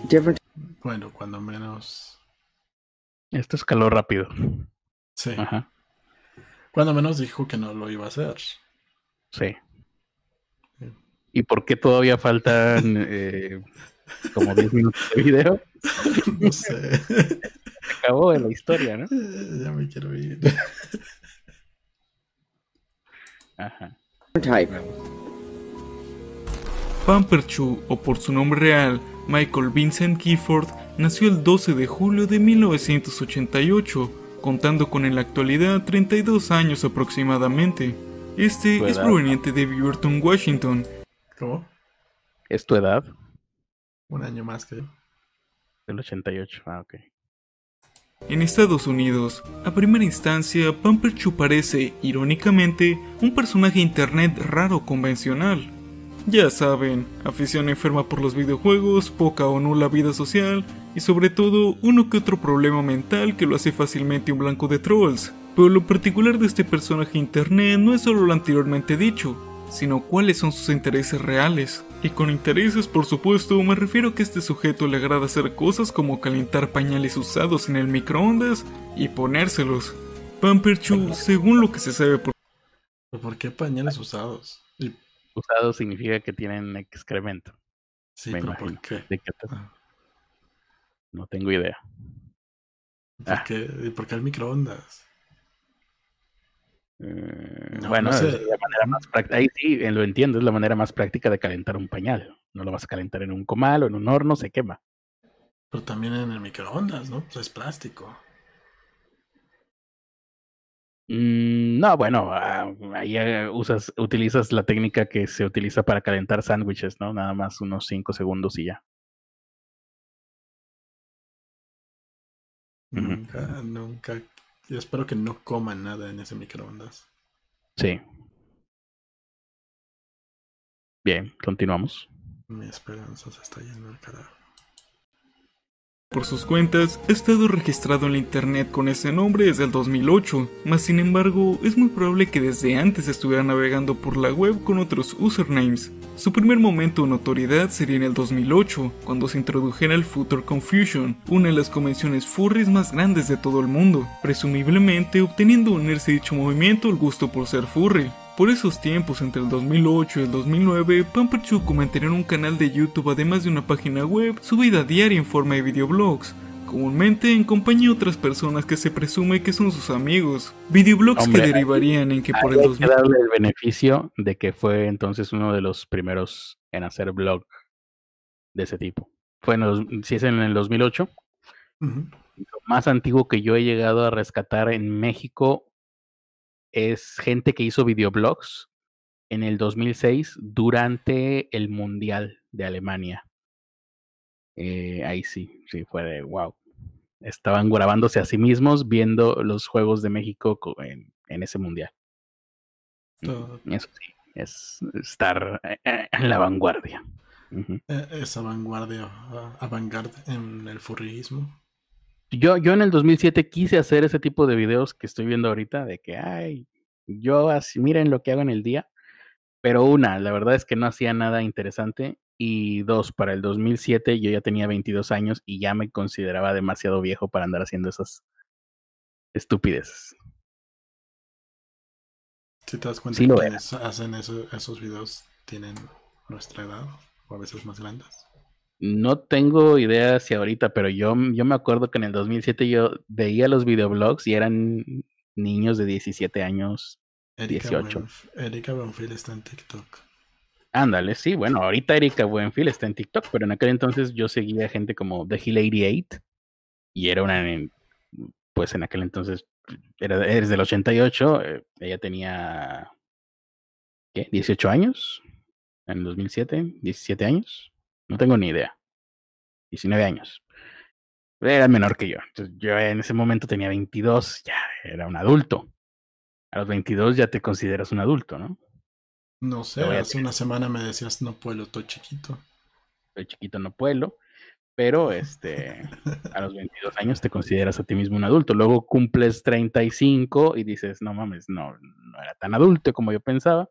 Different. Bueno, cuando menos. Esto escaló rápido. Sí. Ajá. Cuando menos dijo que no lo iba a hacer. Sí. ¿Y por qué todavía faltan (laughs) eh, como 10 minutos de video? no sé. acabó en la historia, ¿no? Ya me quiero ir. Ajá. Pamperchu, o por su nombre real, Michael Vincent Gifford nació el 12 de julio de 1988, contando con en la actualidad 32 años aproximadamente. Este es edad. proveniente de Beaverton, Washington. ¿Cómo? ¿Es tu edad? Un año más que yo. Del 88. Ah, ok. En Estados Unidos, a primera instancia, Pamperchu parece, irónicamente, un personaje internet raro convencional. Ya saben, afición enferma por los videojuegos, poca o nula vida social y sobre todo uno que otro problema mental que lo hace fácilmente un blanco de trolls. Pero lo particular de este personaje internet no es solo lo anteriormente dicho, sino cuáles son sus intereses reales. Y con intereses, por supuesto, me refiero a que a este sujeto le agrada hacer cosas como calentar pañales usados en el microondas y ponérselos. Pamperchu, según lo que se sabe por ¿Pero ¿Por qué pañales usados? Y- Usado significa que tienen excremento. sí, Me pero imagino. ¿por qué? ¿De qué te- Ah, No tengo idea. ¿Por Ah. qué? ¿Y por qué el microondas? Eh, No, bueno, no sé. es la manera más práctica. Ahí sí, lo entiendo, es la manera más práctica de calentar un pañal. No lo vas a calentar en un comal o en un horno, se quema. Pero también en el microondas, ¿no? Pues es plástico. Mm, no, bueno, ah, ahí eh, usas, utilizas la técnica que se utiliza para calentar sándwiches, ¿no? Nada más unos 5 segundos y ya. Nunca, nunca. Yo espero que no coman nada en ese microondas. Sí. Bien, continuamos. Mi esperanza se está yendo al carajo. Por sus cuentas, ha estado registrado en la internet con ese nombre desde el 2008, mas sin embargo, es muy probable que desde antes estuviera navegando por la web con otros usernames. Su primer momento de notoriedad sería en el 2008, cuando se introdujera el Future Confusion, una de las convenciones furries más grandes de todo el mundo, presumiblemente obteniendo unirse a dicho movimiento el gusto por ser furry. Por esos tiempos, entre el 2008 y el 2009, Pamperchuck mantenía un canal de YouTube además de una página web, su vida diaria en forma de videoblogs, comúnmente en compañía de otras personas que se presume que son sus amigos. Videoblogs Hombre, que derivarían en que por el hay que 2000... darle el beneficio de que fue entonces uno de los primeros en hacer blog de ese tipo. Fue en los, si es en el 2008, Ujú. lo más antiguo que yo he llegado a rescatar en México es gente que hizo videoblogs en el 2006 durante el Mundial de Alemania. Eh, ahí sí, sí, fue de wow. Estaban grabándose a sí mismos viendo los Juegos de México co- en, en ese Mundial. Todo- Eso sí, es estar eh, eh, en la vanguardia. Eh, Esa vanguardia, ah, avant-garde en el furrismo. Yo, yo en el 2007 quise hacer ese tipo de videos que estoy viendo ahorita, de que, ay, yo así, miren lo que hago en el día. Pero una, la verdad es que no hacía nada interesante. Y dos, para el 2007 yo ya tenía 22 años y ya me consideraba demasiado viejo para andar haciendo esas estupideces. Si te das cuenta Sí que lo quienes hacen eso- esos videos tienen nuestra edad o a veces más grandes. No tengo idea si ahorita, pero yo, yo me acuerdo que en el 2007 yo veía los videoblogs y eran niños de 17 años. Erika, 18. Buenf- Erika Buenfil está en TikTok. Ándale, sí, bueno, ahorita Erika Buenfil está en TikTok, pero en aquel entonces yo seguía gente como The Hill 88 y era una, pues en aquel entonces, era, eres del 88, eh, ella tenía, ¿qué? ¿18 años? En el 2007, 17 años, no tengo ni idea, 19 años. Era menor que yo, entonces yo en ese momento tenía 22, ya era un adulto. A los 22 ya te consideras un adulto, ¿no? No sé, hace una semana me decías, no puedo, estoy chiquito. soy chiquito, no puedo, pero este, (laughs) a los 22 años te consideras a ti mismo un adulto. Luego cumples 35 y dices, no mames, no, no era tan adulto como yo pensaba.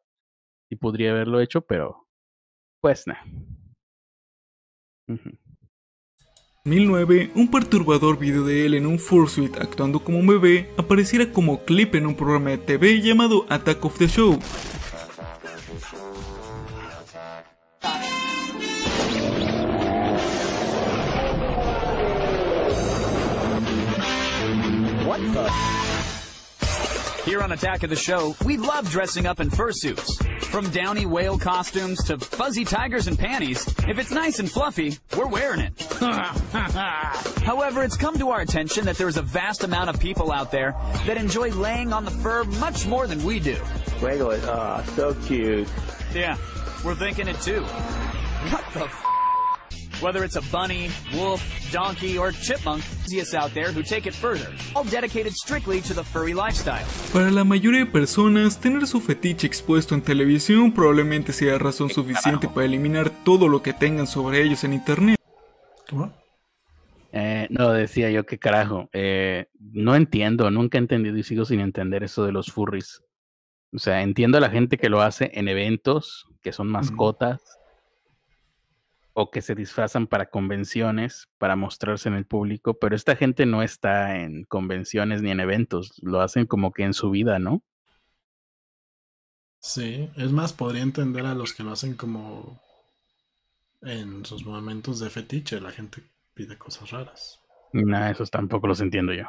Y podría haberlo hecho, pero pues nada. 2009, un perturbador video de él en un fursuit actuando como un bebé apareciera como clip en un programa de TV llamado Attack of the Show. What the? Here on Attack of the Show, we love dressing up in fursuits. From downy whale costumes to fuzzy tigers and panties, if it's nice and fluffy, we're wearing it. (laughs) However, it's come to our attention that there's a vast amount of people out there that enjoy laying on the fur much more than we do. Wiggle it. Oh, so cute. Yeah, we're thinking it too. What the f? Whether it's a bunny, wolf, donkey, or chipmunk, enthusiasts out there who take it further, all dedicated strictly to the furry lifestyle. Para la mayoría de personas, tener su fetiche expuesto en televisión probablemente sea razón suficiente para eliminar todo lo que tengan sobre ellos en internet. ¿Cómo? Eh, no, decía yo, qué carajo. Eh, no entiendo, nunca he entendido y sigo sin entender eso de los furries. O sea, entiendo a la gente que lo hace en eventos, que son mascotas, o que se disfrazan para convenciones, para mostrarse en el público, pero esta gente no está en convenciones ni en eventos, lo hacen como que en su vida, ¿no? Sí, es más, podría entender a los que lo hacen como en sus momentos de fetiche, la gente pide cosas raras. No, esos tampoco los entiendo yo.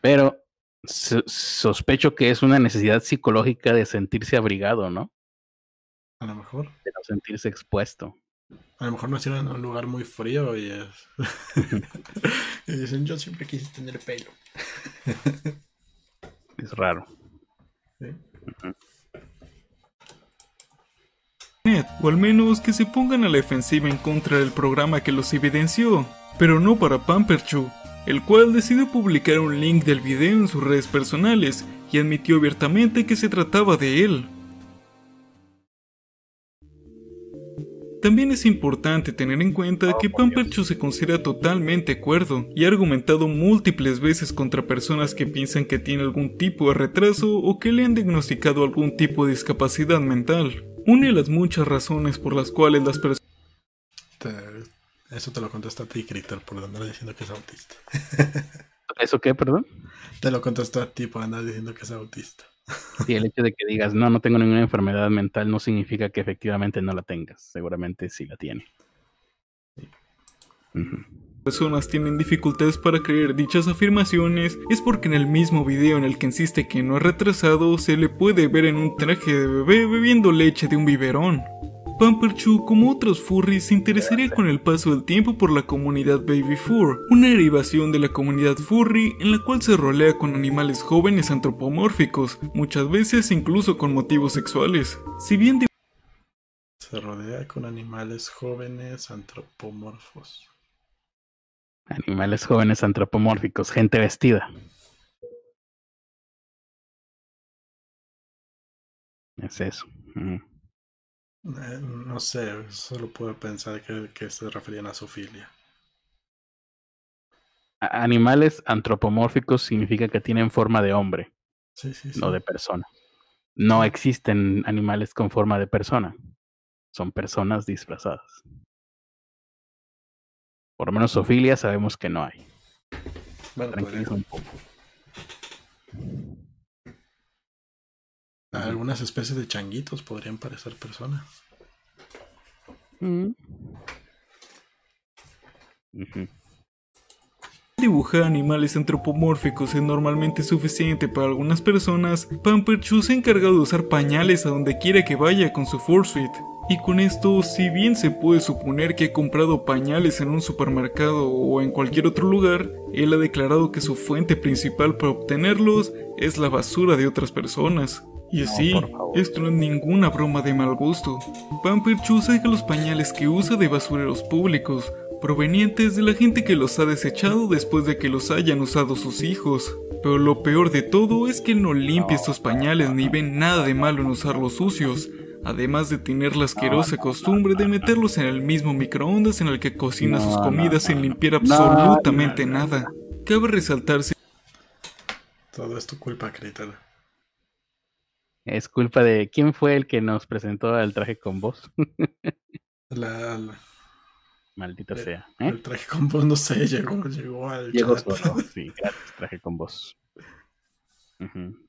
Pero so- sospecho que es una necesidad psicológica de sentirse abrigado, ¿no? A lo mejor. De no sentirse expuesto. A lo mejor nacieron en un lugar muy frío y es... (laughs) y dicen, yo siempre quise tener pelo. Es raro. Sí. o al menos que se pongan a la defensiva en contra del programa que los evidenció, pero no para Pamperchu, el cual decidió publicar un link del video en sus redes personales y admitió abiertamente que se trataba de él. También es importante tener en cuenta que Pamperchu se considera totalmente cuerdo y ha argumentado múltiples veces contra personas que piensan que tiene algún tipo de retraso o que le han diagnosticado algún tipo de discapacidad mental. Una de las muchas razones por las cuales las personas Eso te lo contesta a ti, Critter, por andar diciendo que es autista. ¿Eso qué, perdón? Te lo contestó a ti por andar diciendo que es autista. Sí, el hecho de que digas, no, no tengo ninguna enfermedad mental no significa que efectivamente no la tengas. Seguramente sí la tiene. Ujú. personas tienen dificultades para creer dichas afirmaciones es porque en el mismo video en el que insiste que no es retrasado se le puede ver en un traje de bebé bebiendo leche de un biberón. Pamperchu, como otros furries, se interesaría con el paso del tiempo por la comunidad Baby Fur, una derivación de la comunidad furry en la cual se rolea con animales jóvenes antropomórficos, muchas veces incluso con motivos sexuales. Si bien de Se rodea con animales jóvenes antropomorfos. Animales jóvenes antropomórficos, gente vestida. Es eso. Ujú. Eh, no sé, solo puedo pensar que, que se referían a zoofilia. A- Animales antropomórficos significa que tienen forma de hombre, Sí, sí, sí. no de persona. No existen animales con forma de persona. Son personas disfrazadas. Por lo menos zoofilia sabemos que no hay. Bueno, un poco. Algunas especies de changuitos podrían parecer personas. Mm. Dibujar animales antropomórficos es normalmente suficiente para algunas personas, Pamperchu se ha encargado de usar pañales a donde quiera que vaya con su Fursuit. Y con esto, si bien se puede suponer que ha comprado pañales en un supermercado o en cualquier otro lugar, él ha declarado que su fuente principal para obtenerlos es la basura de otras personas. Y favor. esto no es ninguna broma de mal gusto. Pamperchu saca los pañales que usa de basureros públicos, provenientes de la gente que los ha desechado después de que los hayan usado sus hijos. Pero lo peor de todo es que no limpia estos pañales ni ve nada de malo en usarlos sucios, además de tener la asquerosa costumbre de meterlos en el mismo microondas en el que cocina sus comidas sin limpiar absolutamente nada. Cabe resaltarse Todo es tu culpa, Critter. Es culpa de quién fue el que nos presentó el traje con voz. (laughs) La, la- Maldita Eh, sea. ¿eh? El traje con voz, no sé, llegó, llegó al Llegó solo. (laughs) Sí, gracias, traje con voz.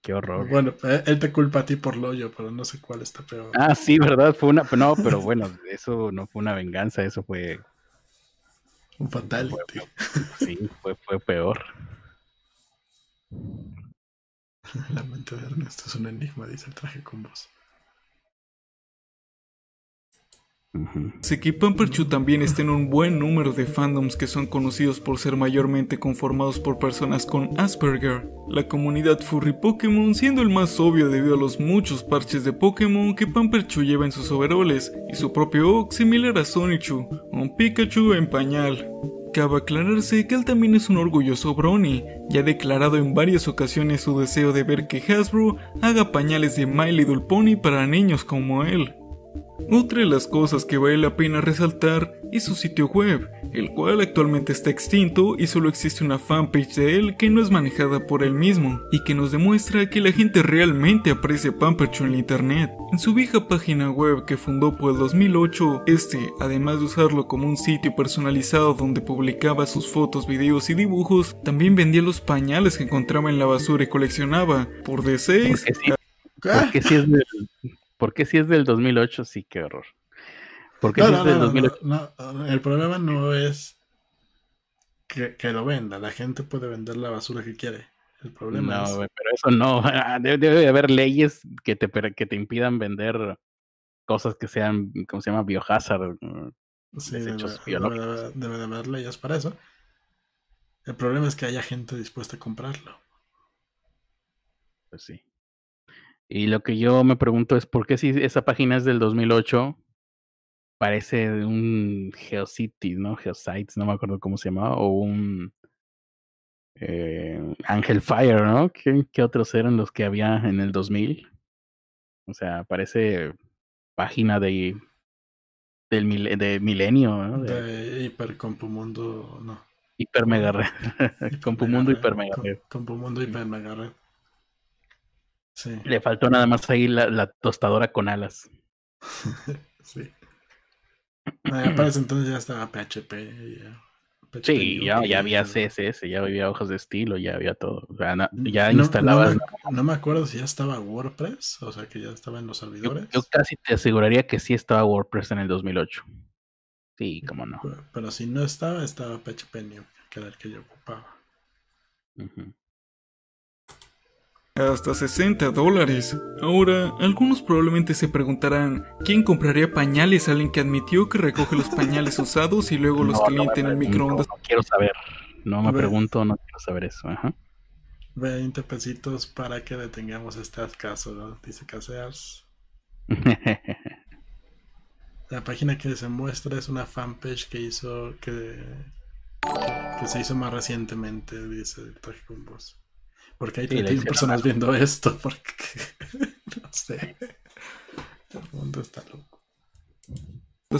Qué horror. Bueno, eh, él te culpa a ti por lo yo, pero no sé cuál está peor. Ah, sí, ¿verdad? Fue una. No, pero bueno, eso no fue una venganza, eso fue. Un fatality. Sí, fue, fue peor. (laughs) La mente de Ernesto es un enigma, dice el traje con voz. Sé que Pamperchu también está en un buen número de fandoms que son conocidos por ser mayormente conformados por personas con Asperger. La comunidad furry Pokémon siendo el más obvio debido a los muchos parches de Pokémon que Pamperchu lleva en sus overoles y su propio Oak similar a Sonichu, un Pikachu en pañal. Cabe aclararse que él también es un orgulloso Brony, y ha declarado en varias ocasiones su deseo de ver que Hasbro haga pañales de My Little Pony para niños como él. Otra de las cosas que vale la pena resaltar es su sitio web, el cual actualmente está extinto y solo existe una fanpage de él que no es manejada por él mismo y que nos demuestra que la gente realmente aprecia Pamperchu en internet. En su vieja página web que fundó por el 2008, este, además de usarlo como un sitio personalizado donde publicaba sus fotos, videos y dibujos, también vendía los pañales que encontraba en la basura y coleccionaba por de 6 Porque si es del, porque si es del 2008, sí, qué horror. Porque si es del 2008. el problema no es que, lo venda. La gente puede vender la basura que quiere. El problema no, es... pero eso no. (laughs) Debe, haber leyes que te, que te impidan vender cosas que sean, ¿cómo se llama? Biohazard. Mm, sí, debe, debe, de haber leyes para eso. El problema es que haya gente dispuesta a comprarlo. Pues sí. Y lo que yo me pregunto es por qué si esa página es del 2008 parece un GeoCities, ¿no? GeoSites, no me acuerdo cómo se llamaba, o un eh, Angel Fire, ¿no? ¿Qué, ¿Qué, otros eran los que había en el 2000? O sea, parece página de del de milenio, ¿no? De, de Hipercompumundo, no. Hiper Mega (laughs) Red. Compumundo Hiper Mega Red. Compumundo Hiper Mega Le faltó nada más ahí la, tostadora con alas. (laughs) sí. para ese entonces ya estaba PHP. sí, ya, ya había CSS, ya había hojas de estilo, ya había todo. O sea, ya instalabas. No me, acuerdo si ya estaba WordPress, o sea, que ya estaba en los servidores. Yo, casi te aseguraría que sí estaba WordPress en el 2008. Sí, cómo no. Pero, si no estaba, estaba PHP New, que era el que yo ocupaba hasta 60 dólares. Ahora, algunos probablemente se preguntarán, ¿quién compraría pañales a alguien que admitió que recoge los pañales usados y luego los calienta en el microondas? No, quiero saber, no me pregunto, no quiero saber eso. 20 pesitos para que detengamos este caso, dice Casears. (laughs) La página que se muestra es una fanpage que hizo que, que, se hizo más recientemente, dice Voz. Porque hay 31 personas viendo esto, (laughs) porque no sé. El mundo está loco.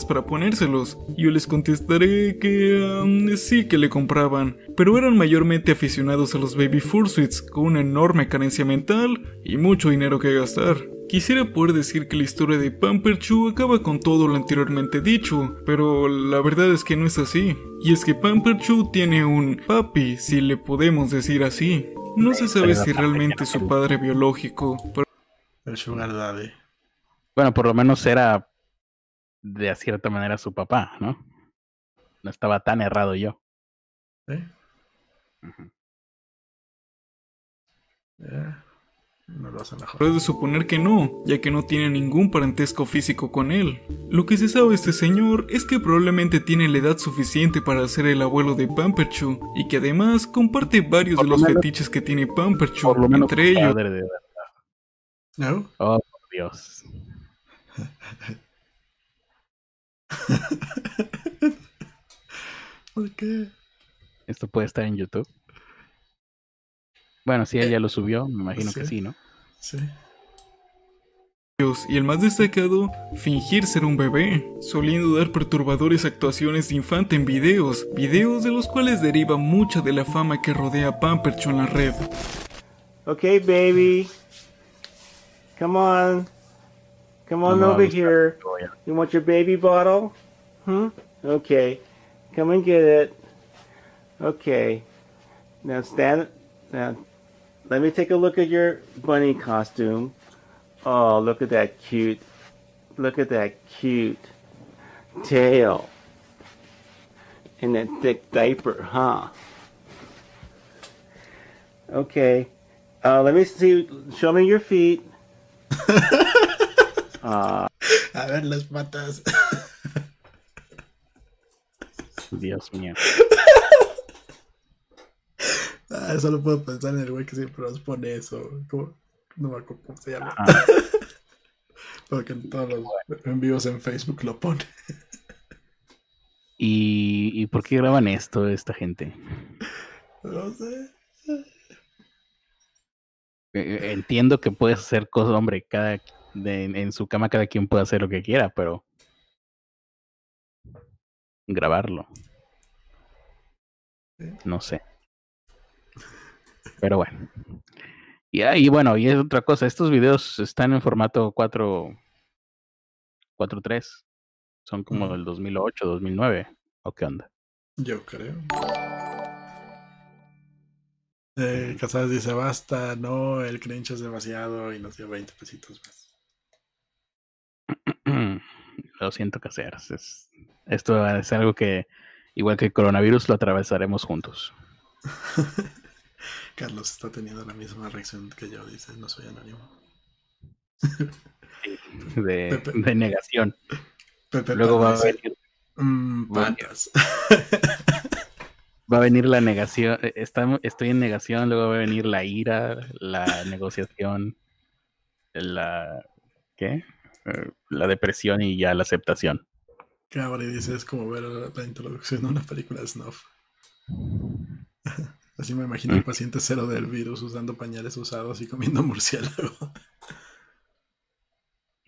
Para ponérselos, yo les contestaré que um, sí que le compraban, pero eran mayormente aficionados a los baby fursuits con una enorme carencia mental y mucho dinero que gastar. Quisiera poder decir que la historia de Pamperchu acaba con todo lo anteriormente dicho, pero la verdad es que no es así. Y es que Pamperchu tiene un papi, si le podemos decir así. No se sabe si realmente es su padre biológico. El Sugar Daddy. Bueno, por lo menos era de cierta manera su papá, ¿no? No estaba tan errado yo. ¿Eh? No lo hace mejor. Puede suponer que no, ya que no tiene ningún parentesco físico con él. Lo que se sabe de este señor es que probablemente tiene la edad suficiente para ser el abuelo de Pamperchu, y que además comparte varios de los fetiches que tiene Pamperchu, entre ellos. ¿No? Oh, Dios. (laughs) ¿Por qué? Esto puede estar en YouTube. Bueno, si ella lo subió, me imagino que sí, ¿no? Sí. Y el más destacado, fingir ser un bebé, soliendo dar perturbadores actuaciones de infante en videos, videos de los cuales deriva mucha de la fama que rodea a Pampercho en la red. Okay, baby. Come on. Come on over here. You want your baby bottle? Hmm? Okay. Come and get it. Okay. Now stand. Now Let me take a look at your bunny costume. Oh, look at that cute, look at that cute tail. And that thick diaper, huh? Okay. Uh, let me see. Show me your feet. (laughs) uh, a ver las patas. Dios mío. (laughs) Ah, solo puedo pensar en el güey que siempre nos pone eso. ¿Cómo? No me acuerdo cómo se llama. Ajá. (laughs) Porque en todos los envíos en Facebook lo pone. ¿Y, ¿Y por qué graban esto esta gente? No sé. Eh, Entiendo que puedes hacer cosas, hombre, cada de- en su cama cada quien puede hacer lo que quiera, pero grabarlo. No sé. Pero bueno. Y, ah, y bueno, y es otra cosa, estos videos están en formato 4 4.3. Son como del 2008, 2009. ¿O qué onda? Yo creo. Eh, Casares dice, basta, no, el cringe es demasiado y nos dio 20 pesitos más. (clears throat) Lo siento, caseras. Es, esto es algo que, igual que el coronavirus, lo atravesaremos juntos. (laughs) Carlos está teniendo la misma reacción que yo, dice, no soy anónimo. (laughs) De, Pepe. de negación. Pepe Luego va a venir, "Mm, Bueno. patas". va a venir la negación. eh, está- estoy en negación, luego va a venir la ira, la (laughs) negociación, la. ¿Qué? Eh, La depresión y ya la aceptación. Cabri dice, es como ver la introducción de una película snuff. Así me imagino el paciente cero del virus usando pañales usados y comiendo (laughs) murciélago.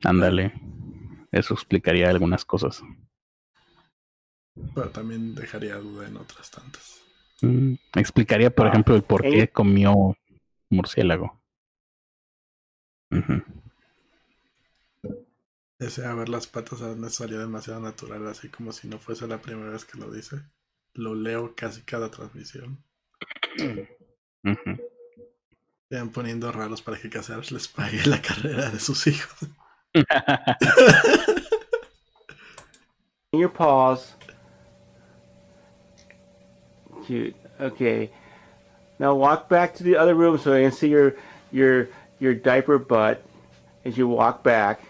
Ándale. Eso explicaría algunas cosas. Pero también dejaría duda en otras tantas. Mm, Explicaría, por ejemplo, el por qué Eh. comió murciélago. Ujú. Ese a ver las patas a donde salió demasiado natural, así como si no fuese la primera vez que lo dice. Lo leo casi cada transmisión. Ujú. Están poniendo raros para que Casares les pague la carrera de sus hijos. In your paws. Cute. Okay. Now walk back to the other room so I can see your your your diaper butt as you walk back.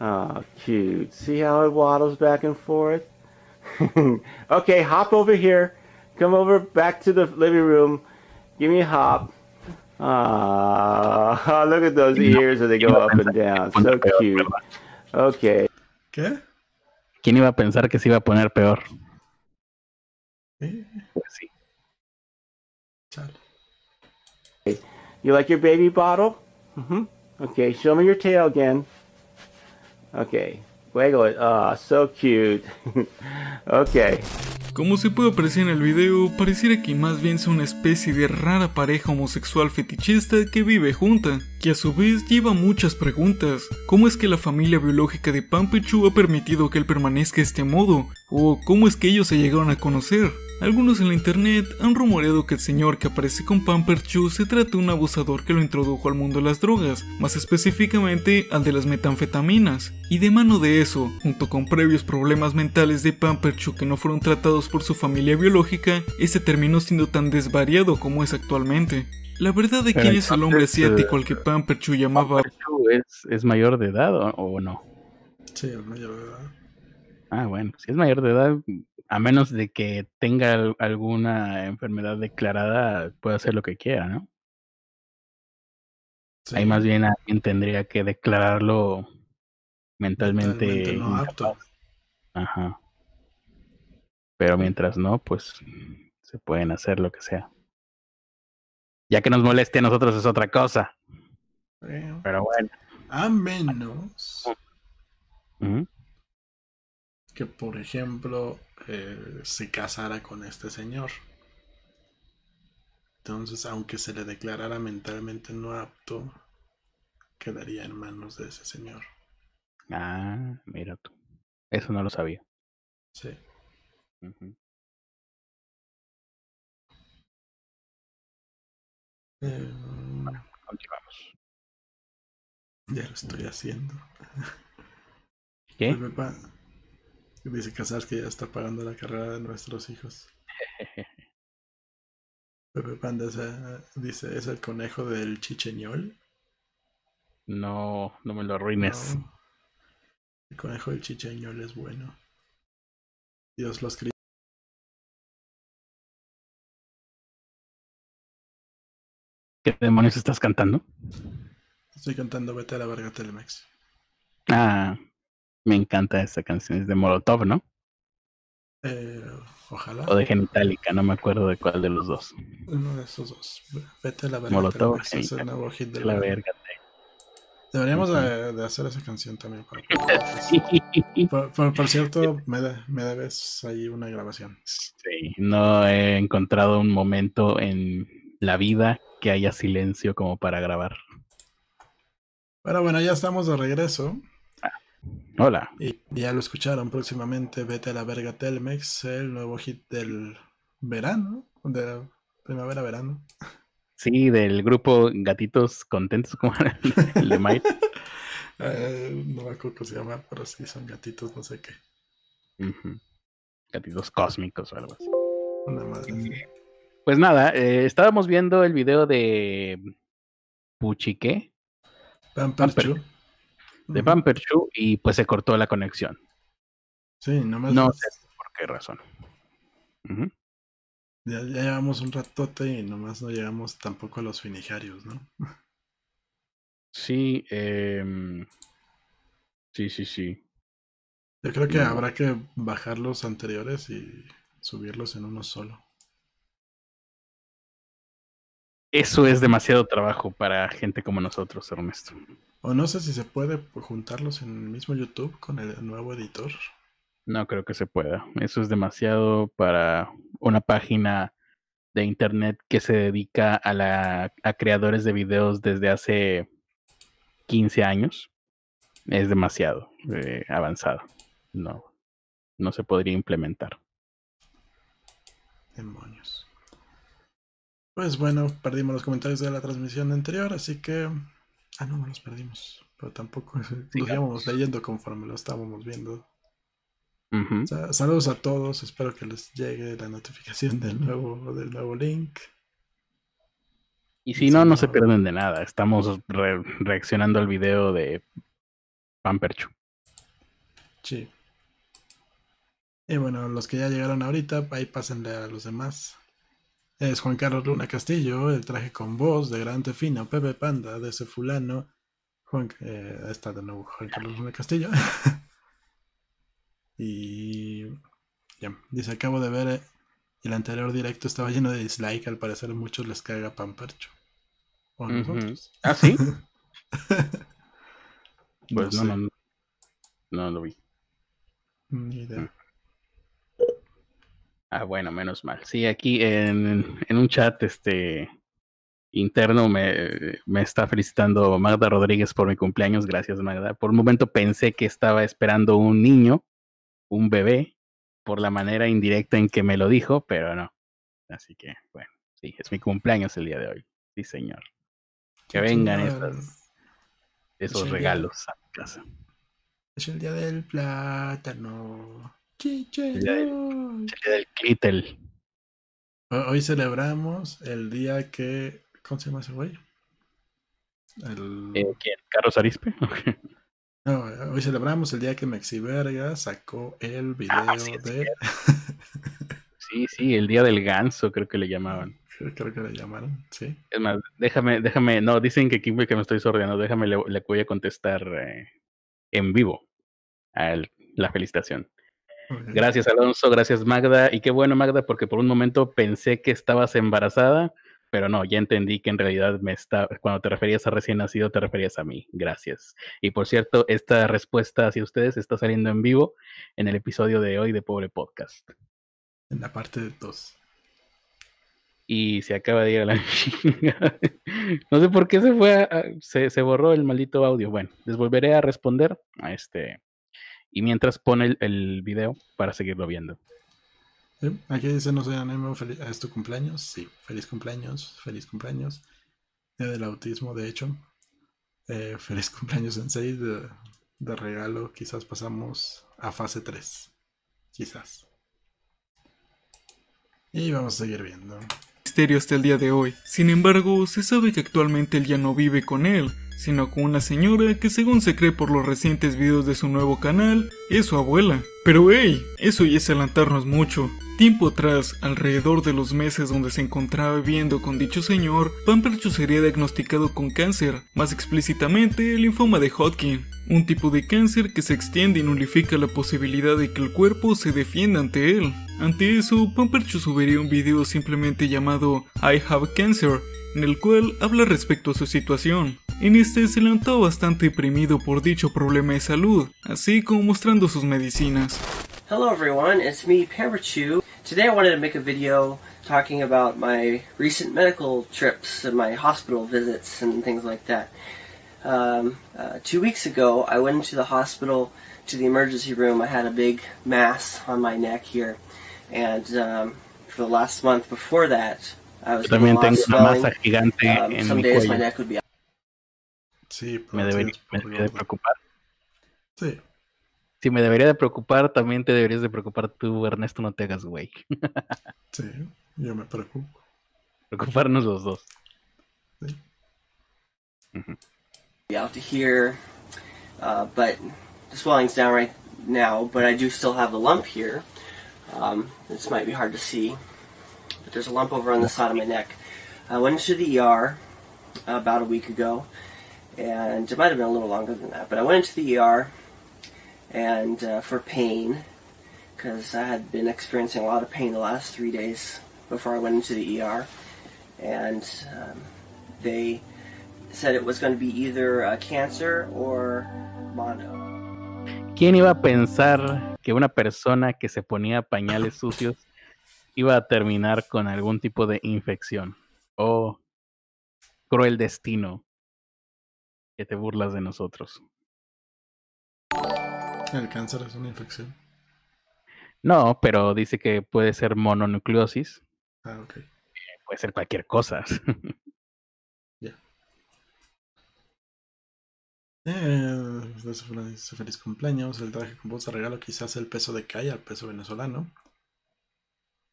Oh, cute. See how it waddles back and forth? (laughs) okay, hop over here. Come over back to the living room. Give me a hop. Ah, (laughs) look at those ears as they go up and down. So cute. Okay. ¿Qué? ¿Quién iba a pensar que se iba a poner peor? ¿Eh? Pues sí. Chale. You like your baby bottle? hmm Okay, show me your tail again. Okay, wiggle it. Ah, so cute. (laughs) okay. Como se puede apreciar en el video, pareciera que más bien son una especie de rara pareja homosexual fetichista que vive junta, que a su vez lleva muchas preguntas. ¿Cómo es que la familia biológica de Pampechu ha permitido que él permanezca de este modo? ¿O cómo es que ellos se llegaron a conocer? Algunos en la internet han rumoreado que el señor que aparece con Pamperchu se trata de un abusador que lo introdujo al mundo de las drogas, más específicamente al de las metanfetaminas. Y de mano de eso, junto con previos problemas mentales de Pamperchu que no fueron tratados por su familia biológica, este terminó siendo tan desvariado como es actualmente. La verdad de quién es el hombre asiático al que Pamperchu llamaba ¿Pikachu ¿Es, ¿Es mayor de edad o, o no? Sí, el mayor de edad. Ah, bueno, si es mayor de edad, a menos de que tenga al- alguna enfermedad declarada, puede hacer lo que quiera, ¿no? Sí, Ahí más bien alguien tendría que declararlo mentalmente, mentalmente no apto. Ajá. Pero mientras no, pues se pueden hacer lo que sea. Ya que nos moleste a nosotros es otra cosa. Pero bueno. A menos Ujú. que, por ejemplo, eh, se casara con este señor. Entonces, aunque se le declarara mentalmente no apto, quedaría en manos de ese señor. Ah, mira tú. Eso no lo sabía. Sí. Ujú. Eh, Continuamos. ya lo estoy haciendo. ¿Qué? Pan dice Casas que ya está pagando la carrera de nuestros hijos. (laughs) Pepe Panda esa- dice, ¿es el conejo del chicheñol? No, no me lo arruines. No. El conejo del chicheñol es bueno. Dios los crió. ¿Qué demonios estás cantando? Estoy cantando Vete a la verga Telmex. Ah, me encanta esa canción. Es de Molotov, ¿no? Eh, ojalá. O de Genitalica, no me acuerdo de cuál de los dos. Uno de esos dos. Vete a la verga Molotov, Telmex. Es el nuevo hit de La verga. Deberíamos de, de hacer esa canción también. Para (laughs) por, por- por cierto, me, de- me debes ahí una grabación. sí, no he encontrado un momento en la vida que haya silencio como para grabar. Pero bueno, ya estamos de regreso. Hola. Y ya lo escucharon próximamente. Vete a la verga Telmex, el nuevo hit del verano. De la primavera-verano. Sí, del grupo Gatitos Contentos, como era el- de Mike. (laughs) Eh, no me acuerdo cómo se llama, pero sí son gatitos, no sé qué. Gatitos cósmicos o algo así. Una madre así. Pues nada, eh, estábamos viendo el video de Puchique, Pamper Pamper. Chu. de. Pamper Chu, y pues se cortó la conexión. Sí, nomás. No sé por qué razón. Ya, ya llevamos un ratote y nomás no llegamos tampoco a los finijarios, ¿no? Sí, em, sí, sí, sí. Yo creo que No. habrá que bajar los anteriores y subirlos en uno solo. Eso es demasiado trabajo para gente como nosotros, Ernesto. O no sé si se puede juntarlos en el mismo YouTube con el nuevo editor. No creo que se pueda. Eso es demasiado para una página de internet que se dedica a, la, a creadores de videos desde hace 15 años. Es demasiado eh, avanzado. No, no se podría implementar. Demonios. Pues bueno, perdimos los comentarios de la transmisión anterior, así que... Ah, no, no los perdimos. Pero tampoco (laughs) los íbamos leyendo conforme lo estábamos viendo. Sa- Saludos a todos, espero que les llegue la notificación del nuevo, del nuevo link. Y si no, no se pierden de nada. Estamos re- reaccionando al video de Pamperchu. Sí. Y bueno, los que ya llegaron ahorita, ahí pásenle a los demás. Es Juan Carlos Luna Castillo, el traje con voz de Gran Tefino, Pepe Panda, de ese fulano. Juan, eh, está de nuevo Juan Carlos Luna Castillo. (laughs) y ya, dice, acabo de ver eh, el anterior directo estaba lleno de dislike, al parecer a muchos les caga Pampercho. O a nosotros. ¿Ah, sí? (laughs) Pues no, no, no, no lo vi. ni idea. Ah, bueno, menos mal. Sí, aquí en, en un chat este interno me, me está felicitando Magda Rodríguez por mi cumpleaños. Gracias, Magda. Por un momento pensé que estaba esperando un niño, un bebé, por la manera indirecta en que me lo dijo, pero no. Así que, bueno, sí, es mi cumpleaños el día de hoy. Sí, señor. Que vengan esos regalos a mi casa. Es el día del plátano. Chiche, del- no. El día del clitel. Ho- Hoy celebramos el día que. ¿Cómo se llama ese güey? El- Eh, ¿Quién? ¿Carlos Arispe? (laughs) No, hoy celebramos el día que Mexiverga sacó el video Ah, sí, es de. (laughs) sí, sí, el día del ganso, creo que le llamaban. Creo que le llamaron, sí. Es más, déjame, déjame, no, dicen que aquí que me estoy sordeando, déjame, le, le voy a contestar eh, en vivo a la felicitación. Gracias Alonso, gracias Magda, y qué bueno Magda, porque por un momento pensé que estabas embarazada, pero no, ya entendí que en realidad me está, cuando te referías a recién nacido, te referías a mí. Gracias. Y por cierto, esta respuesta hacia ustedes está saliendo en vivo en el episodio de hoy de Pobre Podcast. En la parte 2. y se acaba de ir a la (laughs) chinga. No sé por qué se fue, a- a- se, se borró el maldito audio. Bueno, les volveré a responder a este. Y mientras pone el, video para seguirlo viendo. Aquí dice, no anónimo, feliz- ¿es tu cumpleaños? Sí, feliz cumpleaños, feliz cumpleaños. Día del autismo, de hecho. Eh, (laughs) feliz cumpleaños en 6 de, de regalo. Quizás pasamos a fase 3. Quizás. Y vamos a seguir viendo. Misterio hasta el día de hoy. Sin embargo, se sabe que actualmente él ya no vive con él, sino con una señora que según se cree por los recientes videos de su nuevo canal, es su abuela. Pero hey, eso ya es adelantarnos mucho. Tiempo atrás, alrededor de los meses donde se encontraba viviendo con dicho señor, Pamperchu sería diagnosticado con cáncer, más explícitamente el linfoma de Hodgkin, un tipo de cáncer que se extiende y nulifica la posibilidad de que el cuerpo se defienda ante él. Ante eso, Pamperchu subiría un video simplemente llamado I Have Cancer, en el cual habla respecto a su situación. En este se levantó bastante deprimido por dicho problema de salud, así como mostrando sus medicinas. Hello everyone, it's me, Pamperchu. Today I wanted to make a video talking about my recent medical trips and my hospital visits and things like that. Um, uh, two weeks ago, I went into the hospital to the emergency room. I had a big mass on my neck here, and um, for the last month before that, I was Yo también a lot of tengo una swelling. masa gigante Um, en some mi days my cuello. neck would be Sí, pero Me debería, tienes me por debería de gordo. preocupar. Sí, Si me debería de preocupar, también te deberías de preocupar tú, Ernesto, no te hagas güey. sí, yo me preocupo. Preocuparnos los dos. Sí. out to here, uh, but the swelling's down right now. But I do still have a lump here. Um, this might be hard to see, but there's a lump over on the side of my neck. I went into the ER about a week ago, and it might have been a little longer than that. But I went into the ER and uh, for pain because I had been experiencing a lot of pain the last three days before I went into the ER, and um, they said it was going to be either uh, cancer or mono. ¿Quién iba a pensar que una persona que se ponía pañales sucios iba a terminar con algún tipo de infección? Oh, cruel destino que te burlas de nosotros. El cáncer es una infección. No, pero dice que puede ser mononucleosis, Ah, ok. puede ser cualquier cosa. (laughs) Eh, feliz, feliz cumpleaños. El traje con voz de regalo quizás el peso de Kai al peso venezolano.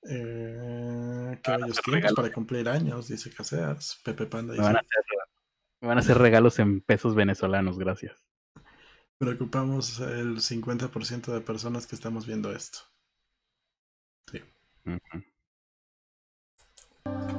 Eh, qué bellos tiempos regalos. para cumplir años, dice Caseas. Pepe Panda Me dice: van, a hacer, me van a hacer regalos en pesos venezolanos, gracias. Preocupamos el 50% de personas que estamos viendo esto. Ujú.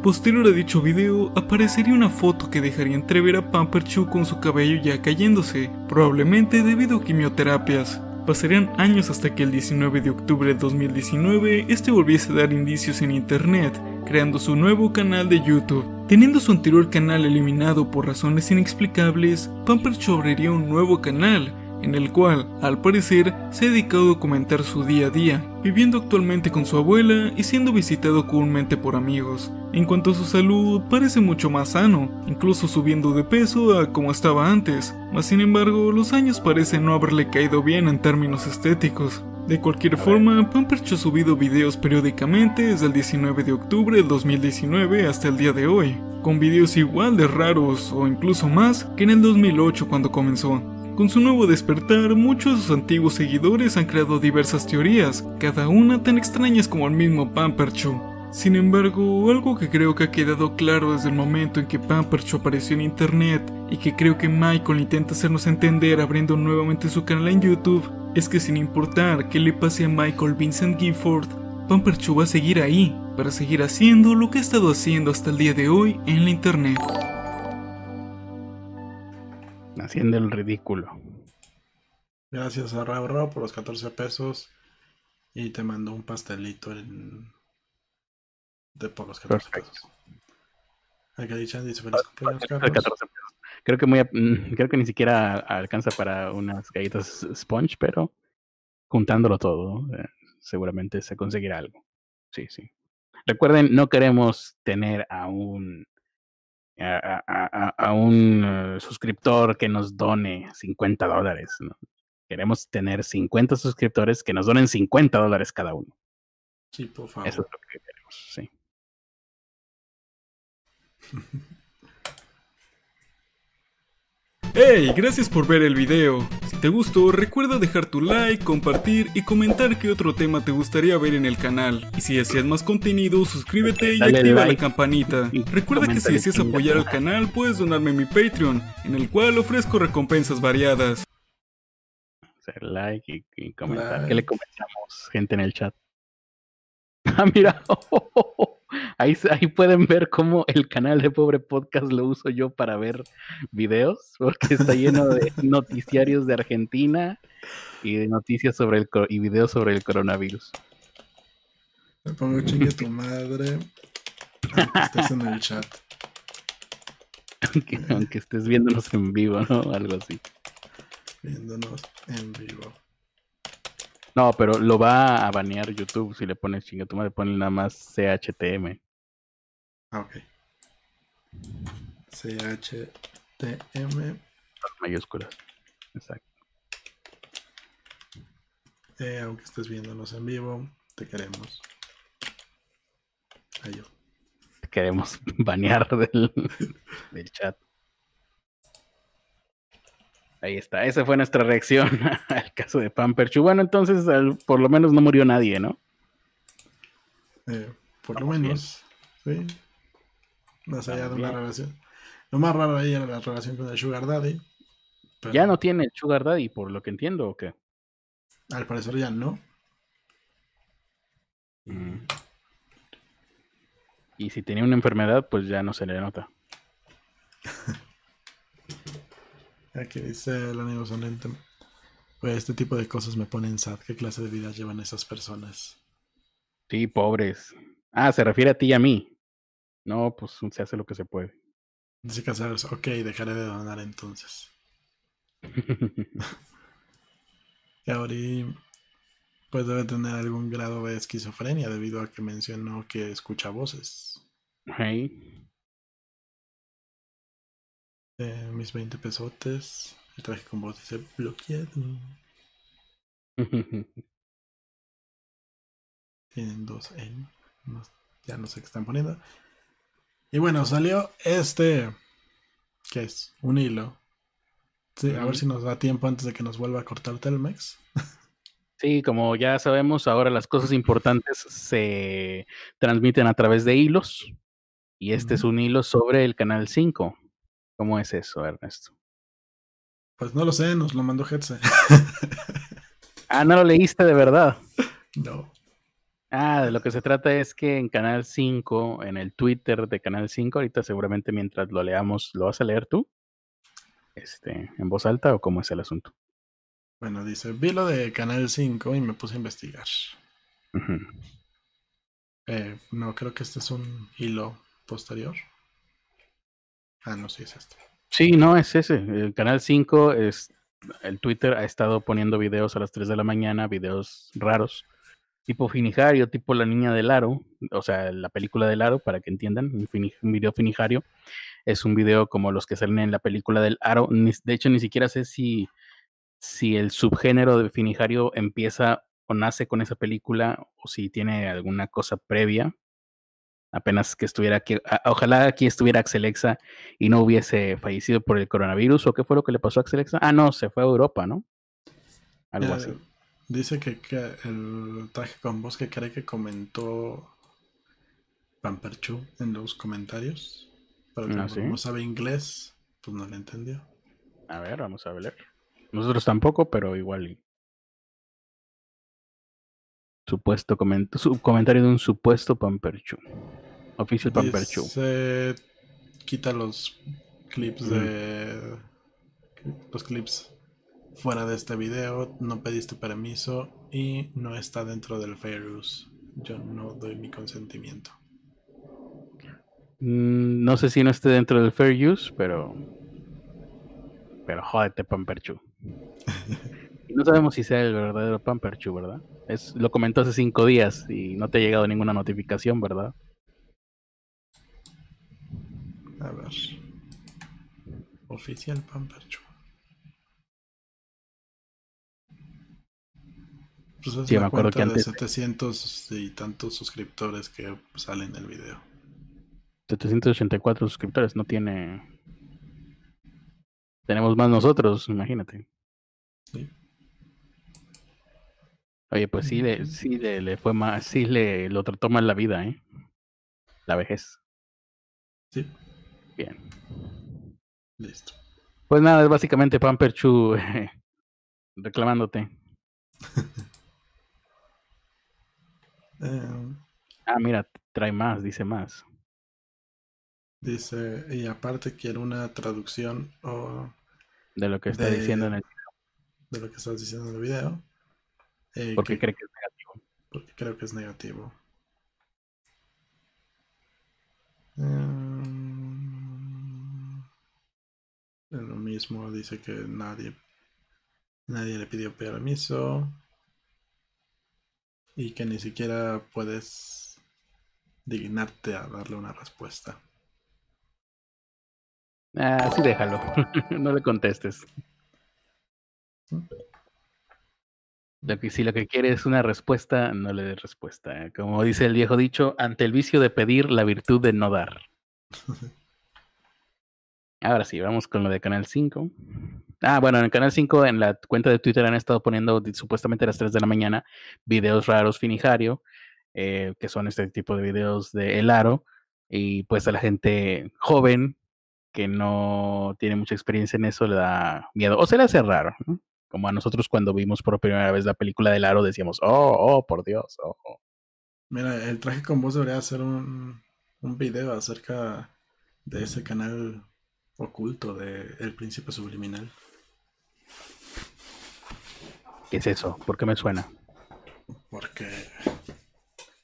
Posterior a dicho video, aparecería una foto que dejaría entrever a Pamperchu con su cabello ya cayéndose, probablemente debido a quimioterapias. Pasarían años hasta que el 19 de octubre de 2019 este volviese a dar indicios en internet, creando su nuevo canal de YouTube. Teniendo su anterior canal eliminado por razones inexplicables, Pamperchu abriría un nuevo canal, en el cual, al parecer, se ha dedicado a documentar su día a día, viviendo actualmente con su abuela y siendo visitado comúnmente por amigos. En cuanto a su salud, parece mucho más sano, incluso subiendo de peso a como estaba antes, mas sin embargo, los años parecen no haberle caído bien en términos estéticos. De cualquier forma, Pampercho ha subido videos periódicamente desde el 19 de octubre del 2019 hasta el día de hoy, con videos igual de raros o incluso más que en el 2008 cuando comenzó. Con su nuevo despertar, muchos de sus antiguos seguidores han creado diversas teorías, cada una tan extrañas como el mismo Pamperchu. Sin embargo, algo que creo que ha quedado claro desde el momento en que Pamperchu apareció en internet y que creo que Michael intenta hacernos entender abriendo nuevamente su canal en YouTube es que sin importar qué le pase a Michael Vincent Gifford, Pamperchu va a seguir ahí para seguir haciendo lo que ha estado haciendo hasta el día de hoy en la internet. Haciendo el ridículo. Gracias a Rao por los 14 pesos. Y te mando un pastelito en... de por los 14 Perfecto. pesos. Chan dice feliz cumpleaños, De Carlos. 14 pesos. Creo que muy, mm, creo que ni siquiera alcanza para unas galletas sponge, pero juntándolo todo, eh, seguramente se conseguirá algo. Sí, sí. Recuerden, no queremos tener a un a, a- a- un eh, suscriptor que nos done 50 dólares. ¿no? Queremos tener 50 suscriptores que nos donen 50 dólares cada uno. Sí, por favor. Eso es lo que queremos, sí. ¡Hey! Gracias por ver el video. Si te gustó, recuerda dejar tu like, compartir y comentar qué otro tema te gustaría ver en el canal. Y si deseas más contenido, suscríbete y Dale activa like la campanita. y Recuerda que si deseas apoyar al canal, puedes donarme mi Patreon, en el cual ofrezco recompensas variadas. Hacer like y, y comentar. Like. ¿Qué le comentamos, gente en el chat? (laughs) Ah, mira. (laughs) Ahí, ahí pueden ver cómo el canal de Pobre Podcast lo uso yo para ver videos, porque está lleno de (laughs) noticiarios de Argentina y de noticias sobre el y videos sobre el coronavirus. Me pongo chingue tu madre. Aunque estés en el chat. Aunque, aunque estés viéndonos en vivo, ¿no? Algo así. Viéndonos en vivo. No, pero lo va a banear YouTube si le pones chinga tu madre, ponle nada más CHTM. Ah, ok. CHTM. mayúsculas. Exacto. Eh, aunque estés viéndonos en vivo, te queremos. Ahí yo. Queremos (laughs) banear del, del chat. Ahí está, esa fue nuestra reacción (laughs) al caso de Pamperchu. Bueno, entonces al- por lo menos no murió nadie, ¿no? Eh, por lo menos. Sí. Más allá de una relación. Lo más raro ahí era la relación con el Sugar Daddy. pero Ya no tiene el Sugar Daddy, por lo que entiendo, ¿o qué? Al parecer ya no. Mm. Y si tenía una enfermedad, pues ya no se le nota. (laughs) Aquí dice el amigo sonente. Pues este tipo de cosas me ponen sad. ¿Qué clase de vida llevan esas personas? Sí, pobres. Ah, se refiere a ti y a mí. No, pues se hace lo que se puede. Dice Casares, ok, dejaré de donar entonces. (laughs) Kaori pues debe tener algún grado de esquizofrenia debido a que mencionó que escucha voces. Hey. Eh, mis 20 pesotes. El traje con voz dice bloqueado. Tienen dos en. no- ya no sé qué están poniendo. Y bueno, salió este. ¿Qué es? Un hilo. Sí, a ver si nos da tiempo antes de que nos vuelva a cortar Telmex. Sí, como ya sabemos, ahora las cosas importantes se transmiten a través de hilos. Y este es un hilo sobre el canal 5. ¿Cómo es eso, Ernesto? Pues no lo sé, nos lo mandó Hetze. (laughs) Ah, no lo leíste de verdad. no. Ah, de lo que se trata es que en Canal 5, en el Twitter de Canal 5, ahorita seguramente mientras lo leamos, ¿lo vas a leer tú? Este, ¿En voz alta o cómo es el asunto? Bueno, dice, vi lo de Canal 5 y me puse a investigar. Eh, no, creo que este es un hilo posterior. Ah, no, sí es este. Sí, no, es ese. El Canal 5 es. El Twitter ha estado poniendo videos a las 3 de la mañana, videos raros, tipo Finijario, tipo La Niña del Aro, o sea, la película del Aro, para que entiendan, un, video Finijario. Es un video como los que salen en la película del Aro. De hecho, ni siquiera sé si, si el subgénero de Finijario empieza o nace con esa película o si tiene alguna cosa previa. Apenas que estuviera aquí, ojalá aquí estuviera Axelexa y no hubiese fallecido por el coronavirus o qué fue lo que le pasó a Axelexa. Ah, no, se fue a Europa, ¿no? Algo así. Dice que, que el traje con voz que cree que comentó Pamperchu en los comentarios. Pero Ah, como ¿sí? no sabe inglés, pues no le entendió. A ver, vamos a ver. Nosotros tampoco, pero igual. Supuesto comentario, su comentario de un supuesto Pamperchu. Oficial Pamperchu. Dice, quita los clips de los clips fuera de este video, no pediste permiso y no está dentro del fair use. Yo no doy mi consentimiento. Mm, No sé si no esté dentro del fair use, pero. Pero jódete, Pamperchu. (laughs) Y no sabemos si sea el verdadero Pamperchu, ¿verdad? Es, lo comentó hace cinco días y no te ha llegado ninguna notificación, ¿verdad? A ver. Oficial Pamperchu. Pues es Sí, me acuerdo que de antes- 700 y tantos suscriptores que salen en el video. 784 suscriptores, no tiene. Tenemos más nosotros, imagínate. Sí, Oye, pues sí, le, sí le, le fue más, sí le lo trató mal la vida, ¿eh? La vejez. Sí, Bien. listo. Pues nada, es básicamente Pamper Chu reclamándote. (laughs) Eh, Ah, mira, trae más, dice más. dice, y aparte quiero una traducción o De lo que está De- diciendo en el. de lo que estás diciendo en el video. Eh, Porque que- cree que es negativo. porque creo que es negativo. Mm, es lo mismo, dice que nadie, nadie le pidió permiso y que ni siquiera puedes dignarte a darle una respuesta. Ah, sí, déjalo. (laughs) no le contestes. Lo que, si lo que quiere es una respuesta, no le des respuesta. Como dice el viejo dicho, ante el vicio de pedir, la virtud de no dar. (laughs) Ahora sí, vamos con lo de Canal 5. Ah, bueno, en el Canal 5, en la cuenta de Twitter han estado poniendo supuestamente a las 3 de la mañana videos raros Finijario, eh, que son este tipo de videos de El Aro. Y pues a la gente joven que no tiene mucha experiencia en eso le da miedo o se le hace raro. ¿no? Como a nosotros cuando vimos por primera vez la película del Aro decíamos, oh, oh, por Dios, oh, oh". Mira, el traje con voz debería hacer un, un video acerca de ese canal oculto de El Príncipe Subliminal. ¿Qué es eso? ¿Por qué me suena? Porque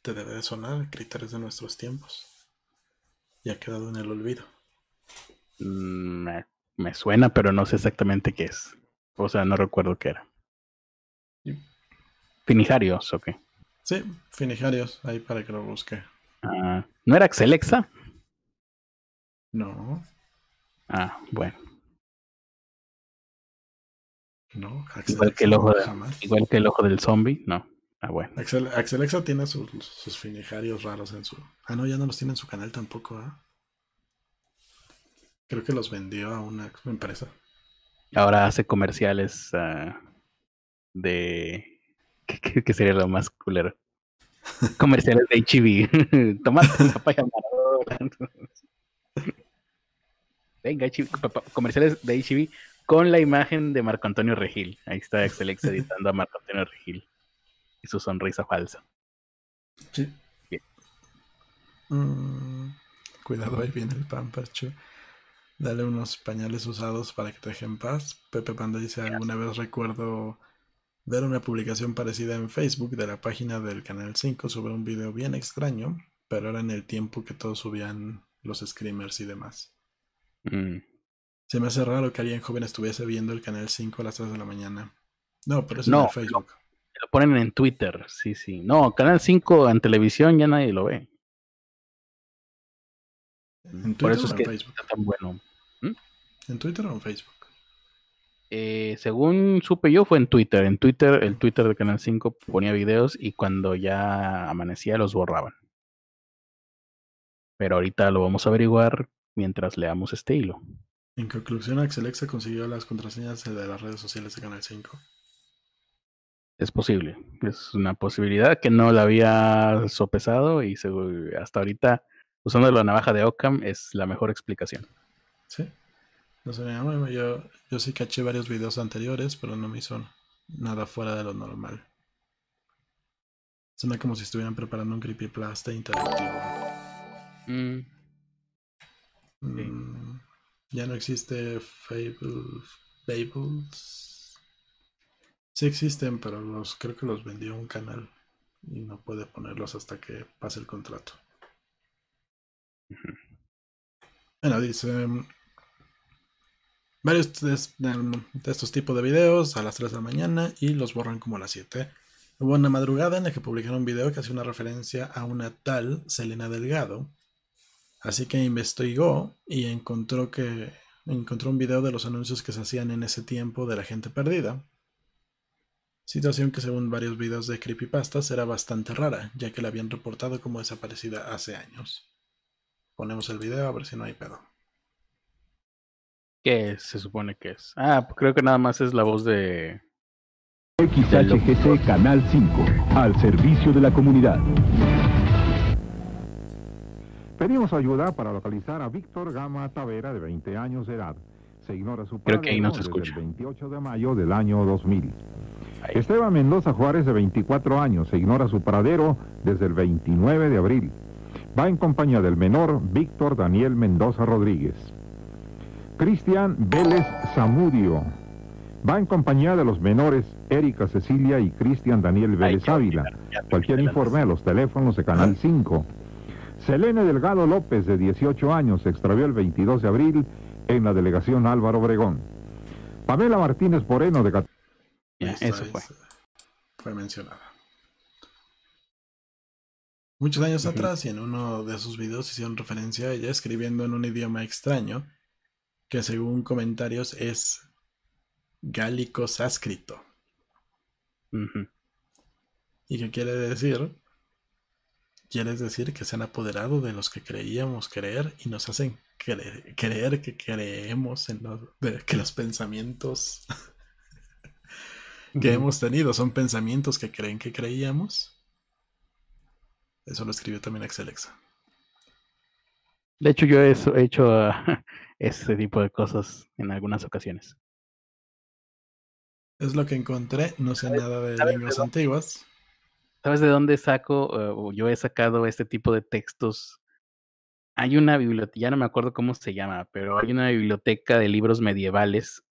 te debe de sonar criterios de nuestros tiempos. Y ha quedado en el olvido. Mm, Me, me suena, pero no sé exactamente qué es. O sea, no recuerdo qué era. Sí. Finijarios, ok. Sí, Finijarios, ahí para que lo busque. Ah, ¿No era Axelexa? No, Ah, bueno. no, Igual que el ojo de-. Igual que el ojo del zombie, no. Ah, bueno. Axel, Axelexa tiene sus, sus finijarios raros en su. Ah, no, ya no los tiene en su canal tampoco, ¿ah? Creo que los vendió a una empresa. Ahora hace comerciales ah, de. (laughs) ¿Qué, sería lo más culero? comerciales de HB. (laughs) Tomate papaya Maradona. (laughs) Venga, HB, comerciales de HB con la imagen de Marco Antonio Regil. Ahí está Excelex editando a Marco Antonio Regil. Y su sonrisa falsa. Sí. Bien. Mm, cuidado, ahí viene el pampercho. Dale unos pañales usados para que te dejen paz. Pepe Panda dice, alguna vez recuerdo ver una publicación parecida en Facebook de la página del Canal 5 sobre un video bien extraño, pero era en el tiempo que todos subían los screamers y demás. Mm, Se me hace raro que alguien joven estuviese viendo el Canal 5 a las 3 de la mañana. No, pero eso No, es en Facebook. Lo ponen en Twitter, sí, sí. No, Canal 5 en televisión ya nadie lo ve. ¿En Por eso o es en que Facebook? está tan bueno. ¿En Twitter o en Facebook? Eh, según supe yo, fue en Twitter. En Twitter, el Twitter de Canal 5 ponía videos y cuando ya amanecía los borraban. Pero ahorita lo vamos a averiguar mientras leamos este hilo. En conclusión, Axelexa consiguió las contraseñas de las redes sociales de Canal 5. Es posible. Es una posibilidad que no la había sopesado y hasta ahorita, usando la navaja de Occam, es la mejor explicación. Sí. No sé, bueno, yo, yo sí caché varios videos anteriores, pero no me hizo nada fuera de lo normal. Suena como si estuvieran preparando un creepypasta interactivo. Mm, Mm, ya no existe Fable, Fables. Sí existen, pero los creo que los vendió un canal y no puede ponerlos hasta que pase el contrato. Bueno, dice varios de, de estos tipos de videos a las 3 de la mañana y los borran como a las 7. Hubo una madrugada en la que publicaron un video que hacía una referencia a una tal Selena Delgado. Así que investigó y encontró que encontró un video de los anuncios que se hacían en ese tiempo de la gente perdida. Situación que según varios videos de creepypastas era bastante rara, ya que la habían reportado como desaparecida hace años. Ponemos el video a ver si no hay pedo. ¿Qué se supone que es? Ah, creo que nada más es la voz de XHGC Canal 5, al servicio de la comunidad. Pedimos ayuda para localizar a Víctor Gama Tavera, de 20 años de edad. Se ignora su Creo que ahí no se desde escucha. el 28 de mayo del año 2000. Esteban Mendoza Juárez, de 24 años, se ignora su paradero desde el 29 de abril. Va en compañía del menor Víctor Daniel Mendoza Rodríguez. Cristian Vélez Zamudio. Va en compañía de los menores Erika Cecilia y Cristian Daniel Vélez Ávila. Cualquier informe a los teléfonos de Canal 5. Selene Delgado López, de 18 años, se extravió el 22 de abril en la delegación Álvaro Obregón. Pamela Martínez Moreno, de 14 Ya, Listo, eso fue. Fue mencionada. Muchos años atrás y en uno de sus videos hicieron referencia a ella escribiendo en un idioma extraño que según comentarios es gálico sánscrito. Ujú. ¿Y qué quiere decir? Quiere decir que se han apoderado de los que creíamos creer y nos hacen cre- creer que creemos en los, de- que los pensamientos (laughs) que hemos tenido son pensamientos que creen que creíamos. Eso lo escribió también Axelexa. De hecho, yo he hecho ese tipo de cosas en algunas ocasiones. Es lo que encontré, no sé nada de lenguas antiguas. ¿Sabes de dónde saco eh, o yo he sacado este tipo de textos? Hay una biblioteca, ya no me acuerdo cómo se llama, pero hay una biblioteca de libros medievales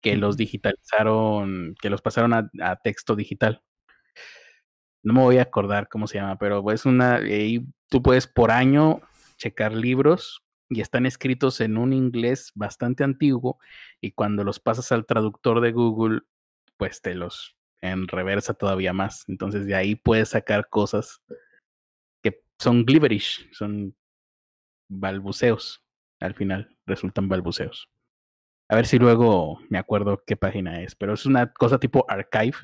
que los digitalizaron, que los pasaron a, a texto digital. No me voy a acordar cómo se llama, pero es una, tú puedes por año checar libros y están escritos en un inglés bastante antiguo y cuando los pasas al traductor de Google, pues te los en reversa todavía más. Entonces de ahí puedes sacar cosas que son gibberish, son balbuceos. Al final resultan balbuceos. A ver si luego me acuerdo qué página es, pero es una cosa tipo archive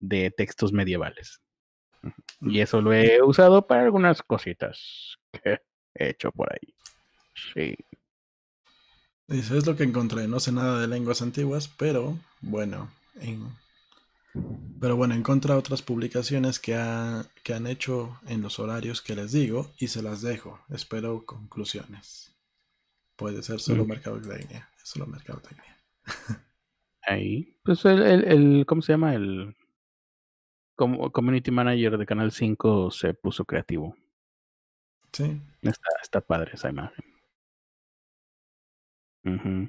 de textos medievales. Y eso lo he usado para algunas cositas que he hecho por ahí. Sí. Dice, es lo que encontré. No sé nada de lenguas antiguas, pero bueno, en- pero bueno, encontré otras publicaciones que, ha- que han hecho en los horarios que les digo y se las dejo. Espero conclusiones. Puede ser solo Mm. mercadotecnia. Es solo mercadotecnia. (laughs) Ahí. Pues el, el, el- ¿cómo se llama? El community manager de Canal 5 se puso creativo. Sí. Está, está padre esa imagen. Ujú.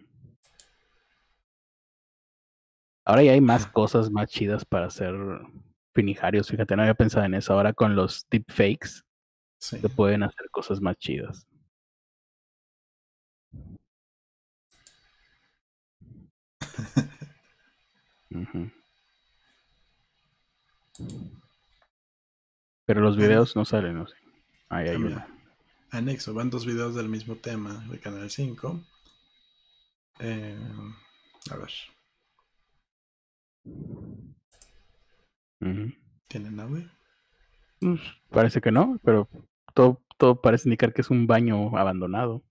Ahora ya hay más cosas más chidas para hacer finijarios. Fíjate, no había pensado en eso. Ahora con los deepfakes Sí. se pueden hacer cosas más chidas. Ujú. Pero los videos no salen, no sé. Ahí hay Ah, uno. Anexo, van dos videos del mismo tema de Canal 5. Eh, a ver, Ujú. ¿tienen audio? Pues, parece que no, pero todo, todo parece indicar que es un baño abandonado.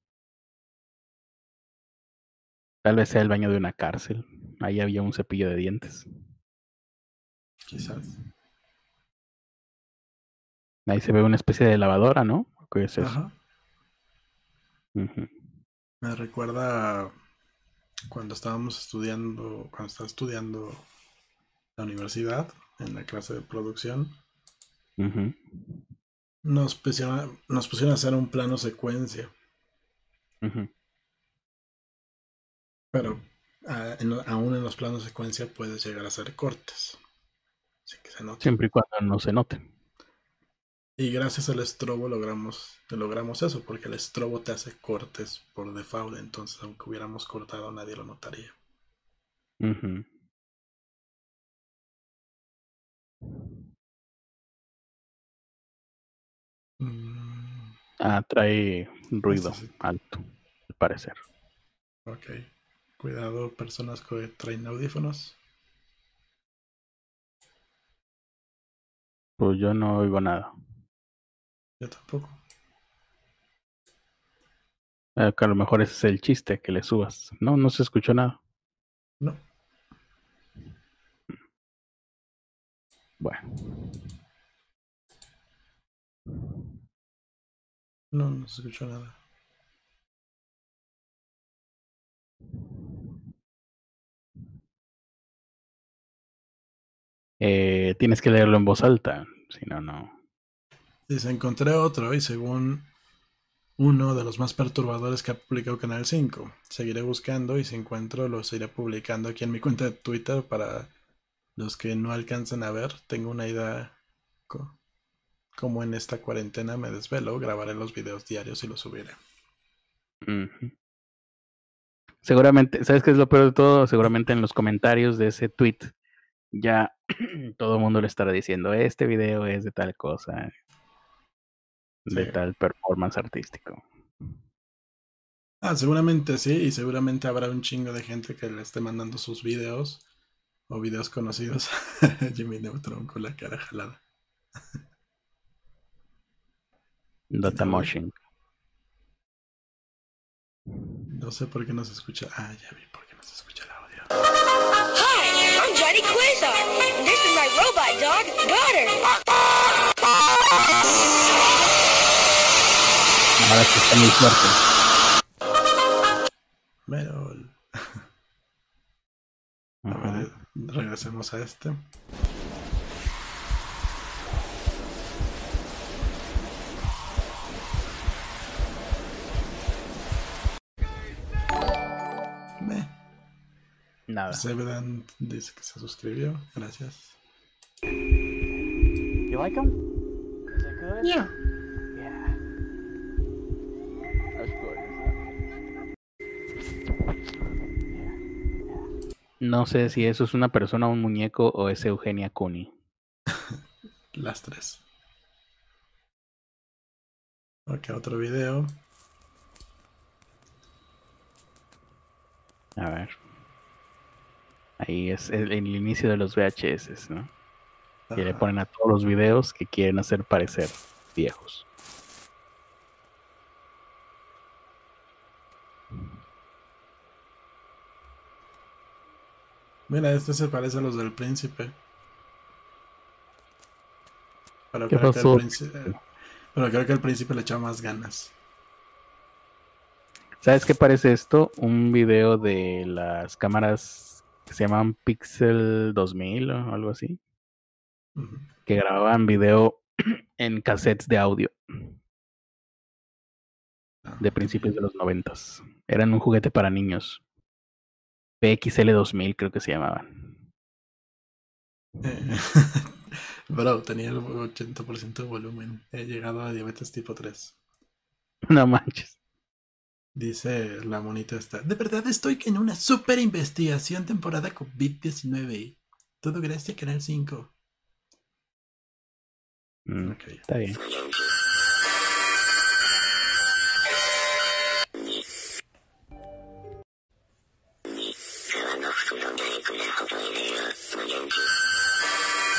Tal vez sea el baño de una cárcel. Ahí había un cepillo de dientes. Quizás. Ahí se ve una especie de lavadora, ¿no? ¿Qué es eso? Ajá. Me recuerda cuando estábamos estudiando, cuando estaba estudiando la universidad, en la clase de producción, nos pusieron, nos pusieron a hacer un plano secuencia, pero en aún en los planos secuencia puedes llegar a hacer cortes, sin que se note. Siempre y cuando no se note. Y gracias al estrobo logramos, logramos eso, porque el estrobo te hace cortes por default, entonces aunque hubiéramos cortado nadie lo notaría. Mm, Ah, trae ruido sí. alto, al parecer. ok. Cuidado, personas que traen audífonos. Pues yo no oigo nada. Yo tampoco. Eh, que a lo mejor ese es el chiste, que le subas. No, no se escuchó nada. No. Bueno. No, no se escuchó nada. Eh, tienes que leerlo en voz alta, si no, no. Dice, encontré otro y según uno de los más perturbadores que ha publicado Canal 5. Seguiré buscando y si encuentro los iré publicando aquí en mi cuenta de Twitter para los que no alcancen a ver. Tengo una idea co- como en esta cuarentena me desvelo, grabaré los videos diarios y los subiré. Seguramente, ¿sabes qué es lo peor de todo? Seguramente en los comentarios de ese tweet ya (clears throat) todo el mundo le estará diciendo, este video es de tal cosa, de Sí. tal performance artístico. Ah, seguramente sí, y seguramente habrá un chingo de gente que le esté mandando sus videos o videos conocidos a (laughs) Jimmy Neutron con la cara jalada. Data No. motion. No sé por qué no se escucha. Ah, ya vi por qué no se escucha el audio. Hi, I'm Johnny Quasar. This is my robot dog, Daughter. Ahora sí está muy fuerte. Merol. A ver, regresemos a este. Meh. Nada. Zebdan dice que se suscribió. Gracias. You like them? Is it good? Yeah. No sé si eso es una persona, un muñeco o es Eugenia Cooney. (laughs) Las tres. Ok, otro video. A ver. Ahí es el, el inicio de los VHS, ¿no? Que le ponen a todos los videos que quieren hacer parecer viejos. Mira, este se parece a los del príncipe. Pero ¿Qué creo que el pasó? príncipe- pero creo que el príncipe le echaba más ganas. ¿Sabes qué parece esto? Un video de las cámaras que se llaman Pixel 2000 o algo así, que grababan video (clears throat) en cassettes de audio Ah, de principios de los noventas. Eran un juguete para niños. PXL 2000 creo que se llamaban. Eh, (laughs) Bro, tenía el 80% de volumen. He llegado a diabetes tipo 3. (laughs) No manches. Dice la monita esta. De verdad estoy en una super investigación temporada COVID-19. Todo gracias a Canal 5. Mm, Ok. Está bien.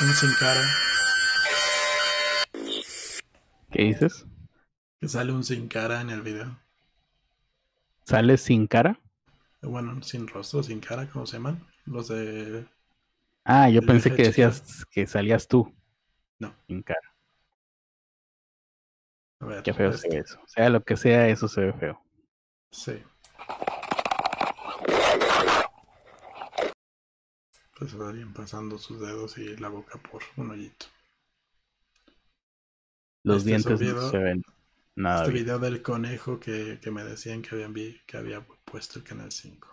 Un sin cara. ¿Qué dices? Que sale un sin cara en el video. ¿Sale sin cara? Bueno, sin rostro, sin cara, ¿cómo se llaman? Los de... Ah, yo pensé que decías que salías tú. No. Sin cara. A ver, Qué feo este, se ve eso. Sea lo que sea, eso se ve feo. Sí. Pues estarían pasando sus dedos y la boca por un hoyito. Los Este dientes no se ven nada este bien. video del conejo que, que me decían que habían vi, que había puesto el canal 5.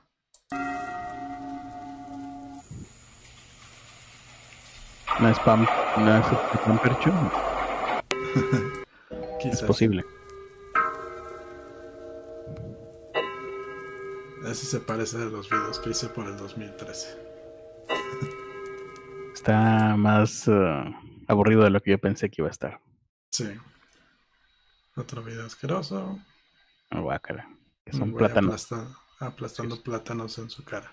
No es spam, no es spam percho. (laughs) Es posible. Ese se parece a los videos que hice por el 2013. Está más eh, aburrido de lo que yo pensé que iba a estar. Sí. Otro video asqueroso. Oh, guácala. Que son güey plátanos, aplasta- aplastando plátanos en su cara.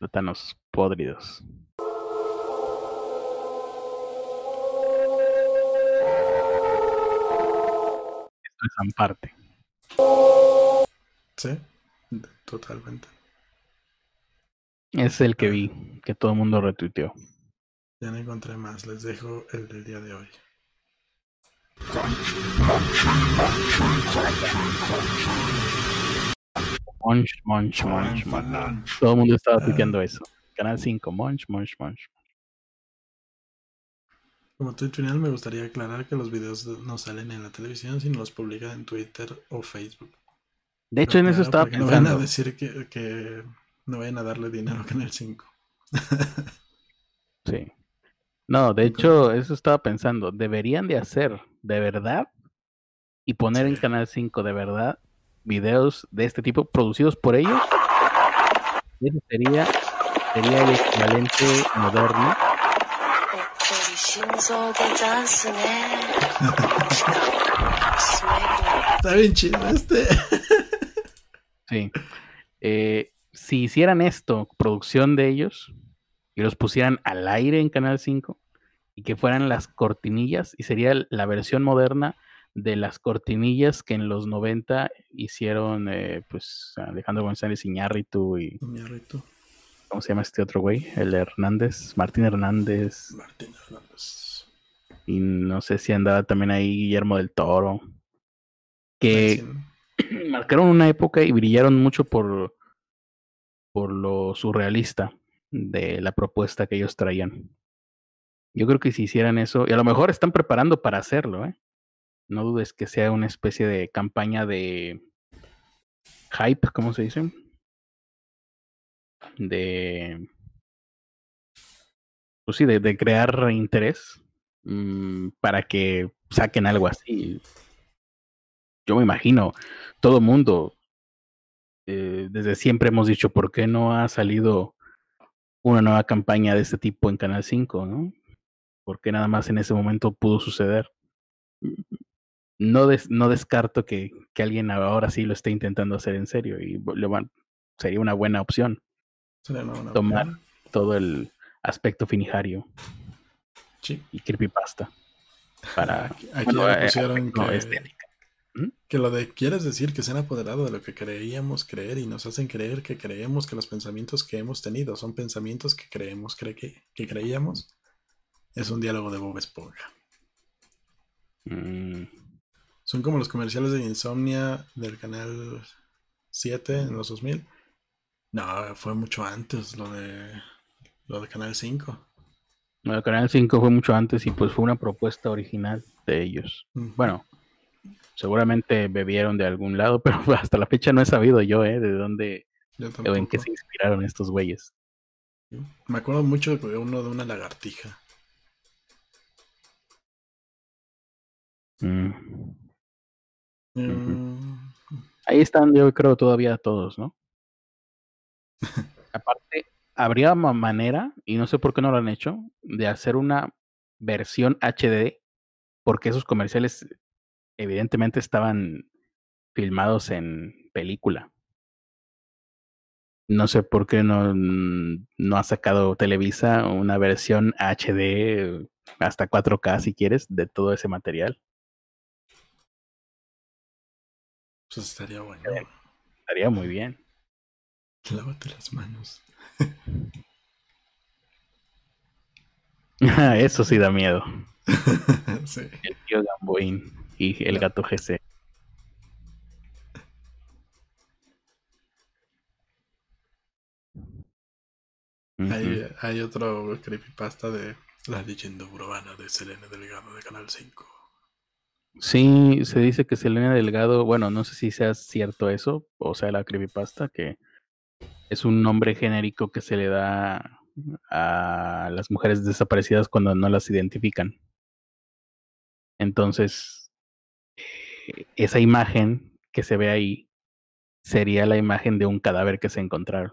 plátanos podridos. Esto es Amparte. Sí, totalmente. Es el que vi, que todo el mundo retuiteó. Ya no encontré más, les dejo el del día de hoy. Munch, munch, munch, munch. Todo el mundo estaba tuiteando eso. Canal 5, munch, munch, munch. Como final me gustaría aclarar que los videos no salen en la televisión, sino los publican en Twitter o Facebook. De hecho, en eso estaba Porque No van a pensando. decir que, que no vayan a darle dinero a Canal 5. (laughs) Sí. No, de hecho, eso estaba pensando. Deberían de hacer de verdad y poner en Canal 5 de verdad videos de este tipo producidos por ellos. Eso sería, sería el equivalente moderno. Está bien chido este. Sí. Eh, si hicieran esto, producción de ellos, y los pusieran al aire en Canal 5, y que fueran las cortinillas, y sería la versión moderna de las cortinillas que en los 90 hicieron, eh, pues, Alejandro González Iñárritu y... Iñárritu. ¿Cómo se llama este otro güey? El Hernández, Martín Hernández. Martín Hernández. Y no sé si andaba también ahí Guillermo del Toro. Que (clears throat) marcaron una época y brillaron mucho por, por lo surrealista de la propuesta que ellos traían. Yo creo que si hicieran eso, y a lo mejor están preparando para hacerlo, ¿eh? No dudes que sea una especie de campaña de hype, ¿cómo se dice? De. Pues sí, de, crear interés mm, para que saquen algo así. Yo me imagino, todo mundo, eh, desde siempre hemos dicho, ¿por qué no ha salido una nueva campaña de este tipo en Canal 5, no? ¿Por qué nada más en ese momento pudo suceder? No, des- no descarto que, que alguien ahora sí lo esté intentando hacer en serio y lo van- sería una buena opción Sería una buena tomar opción. todo el aspecto finijario Sí. y creepypasta para (laughs) Aquí, aquí bueno, ya le pusieron que, que lo de quieres decir que se han apoderado de lo que creíamos creer y nos hacen creer que creemos que los pensamientos que hemos tenido son pensamientos que creemos cre- que, que creíamos. Es un diálogo de Bob Esponja. Mm, Son como los comerciales de Insomnia del canal 7 en los 2000. No, fue mucho antes lo de lo de canal 5. Bueno, Canal 5 fue mucho antes y pues fue una propuesta original de ellos. Bueno, seguramente bebieron de algún lado, (laughs) pero hasta la fecha no he sabido yo, ¿eh? De dónde o en qué se inspiraron estos güeyes. Me acuerdo mucho de uno de una lagartija. Mm. Mm, Ahí están, yo creo, todavía todos, ¿no? (laughs) Aparte, habría ma- manera, y no sé por qué no lo han hecho, de hacer una versión HD, porque esos comerciales evidentemente estaban filmados en película. No sé por qué no, no ha sacado Televisa una versión HD hasta 4K si quieres de todo ese material. Pues estaría bueno. Estaría muy bien. Lávate las manos. (laughs) Eso sí da miedo. (laughs) sí. El tío Gamboín y el gato GC. Hay, hay otro creepypasta de la leyenda urbana de Selene Delgado de Canal 5. Sí, se dice que Selena Delgado, bueno, no sé si sea cierto eso, o sea, la creepypasta, que es un nombre genérico que se le da a las mujeres desaparecidas cuando no las identifican. Entonces, esa imagen que se ve ahí sería la imagen de un cadáver que se encontraron.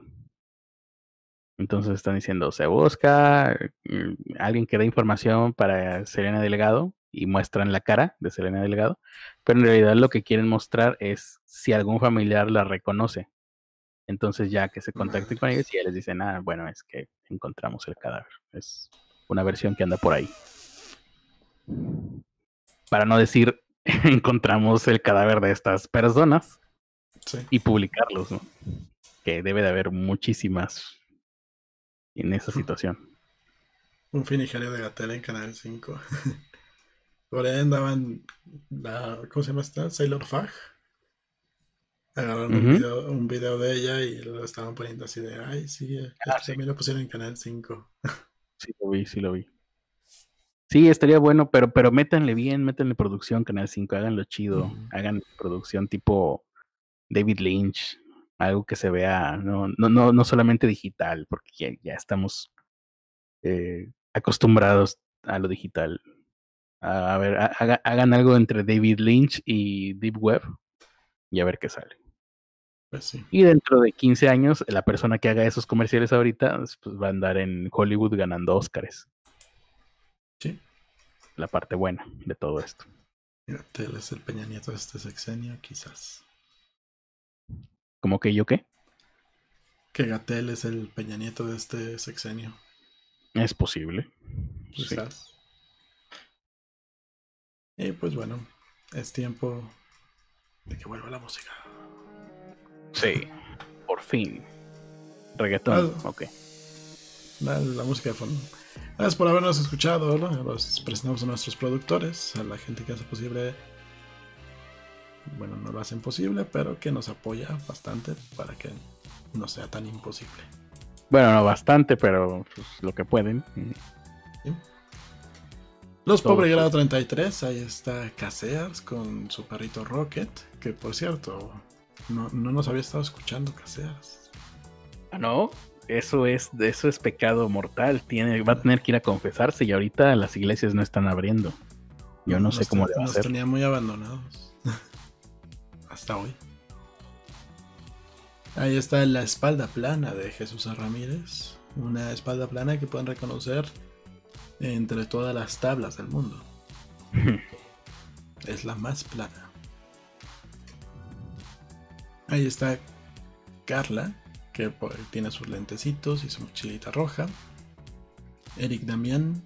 Entonces están diciendo, se busca mm, alguien que dé información para Selena Delgado y muestran la cara de Selena Delgado, pero en realidad lo que quieren mostrar es si algún familiar la reconoce. Entonces ya que se contacten con ellos y ya les dicen, ah, bueno, es que encontramos el cadáver. Es una versión que anda por ahí. Para no decir, (laughs) encontramos el cadáver de estas personas Sí. y publicarlos, ¿no? Que debe de haber muchísimas en esa situación. Un finijario de Gatel en Canal 5. (laughs) Por ahí andaban la, ¿cómo se llama esta? Sailor Fag. Agarraron un, video, un video de ella y lo estaban poniendo así de, ay, sí, Ah, sí. también lo pusieron en Canal 5. (laughs) Sí lo vi, sí lo vi. Sí, estaría bueno, pero, pero métanle bien, métanle producción Canal 5, háganlo chido, hagan producción tipo David Lynch, algo que se vea, no, no, no, no solamente digital, porque ya, ya estamos eh, acostumbrados a lo digital. A, a ver, ha- haga- hagan algo entre David Lynch y Deep Web y a ver qué sale. Pues sí. Y dentro de 15 años, la persona que haga esos comerciales ahorita pues, va a andar en Hollywood ganando Oscars. Sí. La parte buena de todo esto. Gatel es el Peña Nieto de este sexenio, quizás. ¿Cómo que yo qué? Que Gatel es el Peña Nieto de este sexenio, Es posible. Sí. quizás. Y pues bueno, es tiempo de que vuelva la música. Sí, por fin. Reggaetón, Ah. ok. La, la música de fondo. Gracias por habernos escuchado. ¿no? Los presentamos a nuestros productores, a la gente que hace posible. Bueno, no lo hacen posible, pero que nos apoya bastante para que no sea tan imposible. Bueno, no bastante, pero pues, lo que pueden. Los Todo Pobre. Grado 33, ahí está Casears con su perrito Rocket, que por cierto, no, no nos había estado escuchando Casears. Ah, no. Eso es, eso es pecado mortal. Tiene, va a tener que ir a confesarse y ahorita las iglesias no están abriendo. Yo no sé cómo le va a Nos hacer. tenía muy abandonados. (laughs) Hasta hoy. Ahí está la espalda plana de Jesús Ramírez. Una espalda plana que pueden reconocer entre todas las tablas del mundo. (laughs) es la más plana. Ahí está Carla, que po- tiene sus lentecitos y su mochilita roja. Eric Damián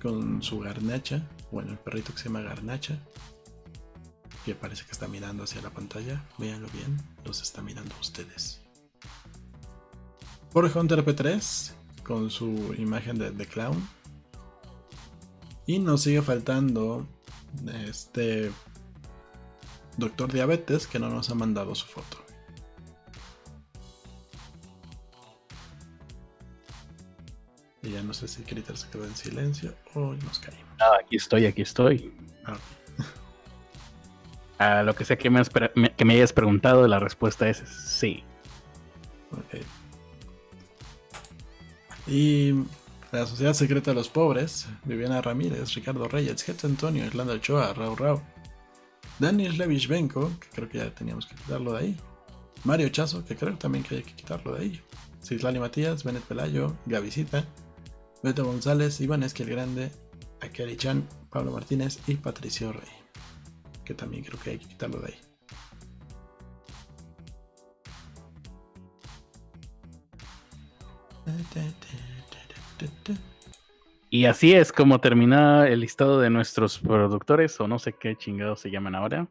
con su garnacha, bueno, el perrito que se llama garnacha, que parece que está mirando hacia la pantalla. Véanlo bien, los está mirando ustedes. Jorge Hunter P3 con su imagen de, de clown. Y nos sigue faltando este Doctor Diabetes que no nos ha mandado su foto. Y ya no sé si Critter se quedó en silencio o nos caímos. Ah, aquí estoy, aquí estoy. Ah, A (laughs) lo que sea que me, has pre- me- que me hayas preguntado, la respuesta es sí. ok. Y la Sociedad Secreta de los Pobres, Viviana Ramírez, Ricardo Reyes, Jet Antonio, Irlanda Ochoa, Rau Rau, Daniel Levich Benko, que creo que ya teníamos que quitarlo de ahí, Mario Chazo, que creo también que hay que quitarlo de ahí, Cislali Matías, Benet Pelayo, Gavisita, Beto González, Iván Esquiel Grande, Akari Chan, Pablo Martínez y Patricio Rey, que también creo que hay que quitarlo de ahí. Y así es como termina el listado de nuestros productores, o no sé qué chingados se llaman ahora.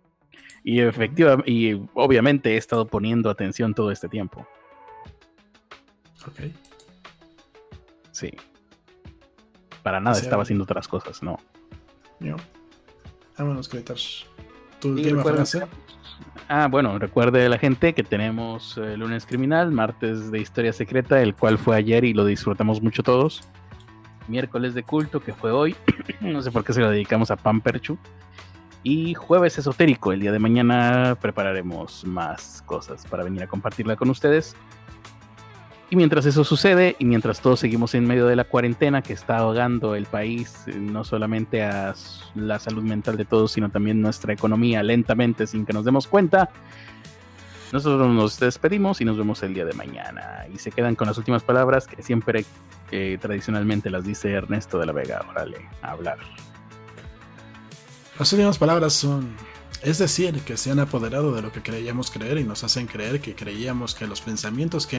Y efectivamente, y obviamente he estado poniendo atención todo este tiempo. Ok. Sí. Para nada Sí, estaba haciendo otras cosas, no. Yo. Vámonos, Critters. Tu Y última recuerden- frase. Ah, bueno, recuerde la gente que tenemos eh, lunes criminal, martes de historia secreta, el cual fue ayer y lo disfrutamos mucho todos. Miércoles de culto, que fue hoy. (clears throat) no sé por qué se lo dedicamos a Pamperchu. Y jueves esotérico, el día de mañana prepararemos más cosas para venir a compartirla con ustedes. Y mientras eso sucede, y mientras todos seguimos en medio de la cuarentena que está ahogando el país, eh, no solamente a la salud mental de todos, sino también nuestra economía lentamente sin que nos demos cuenta, nosotros nos despedimos y nos vemos el día de mañana. Y se quedan con las últimas palabras que siempre eh, tradicionalmente las dice Ernesto de la Vega. Órale, a hablar. Las últimas palabras son, es decir, que se han apoderado de lo que creíamos creer y nos hacen creer que creíamos que los pensamientos que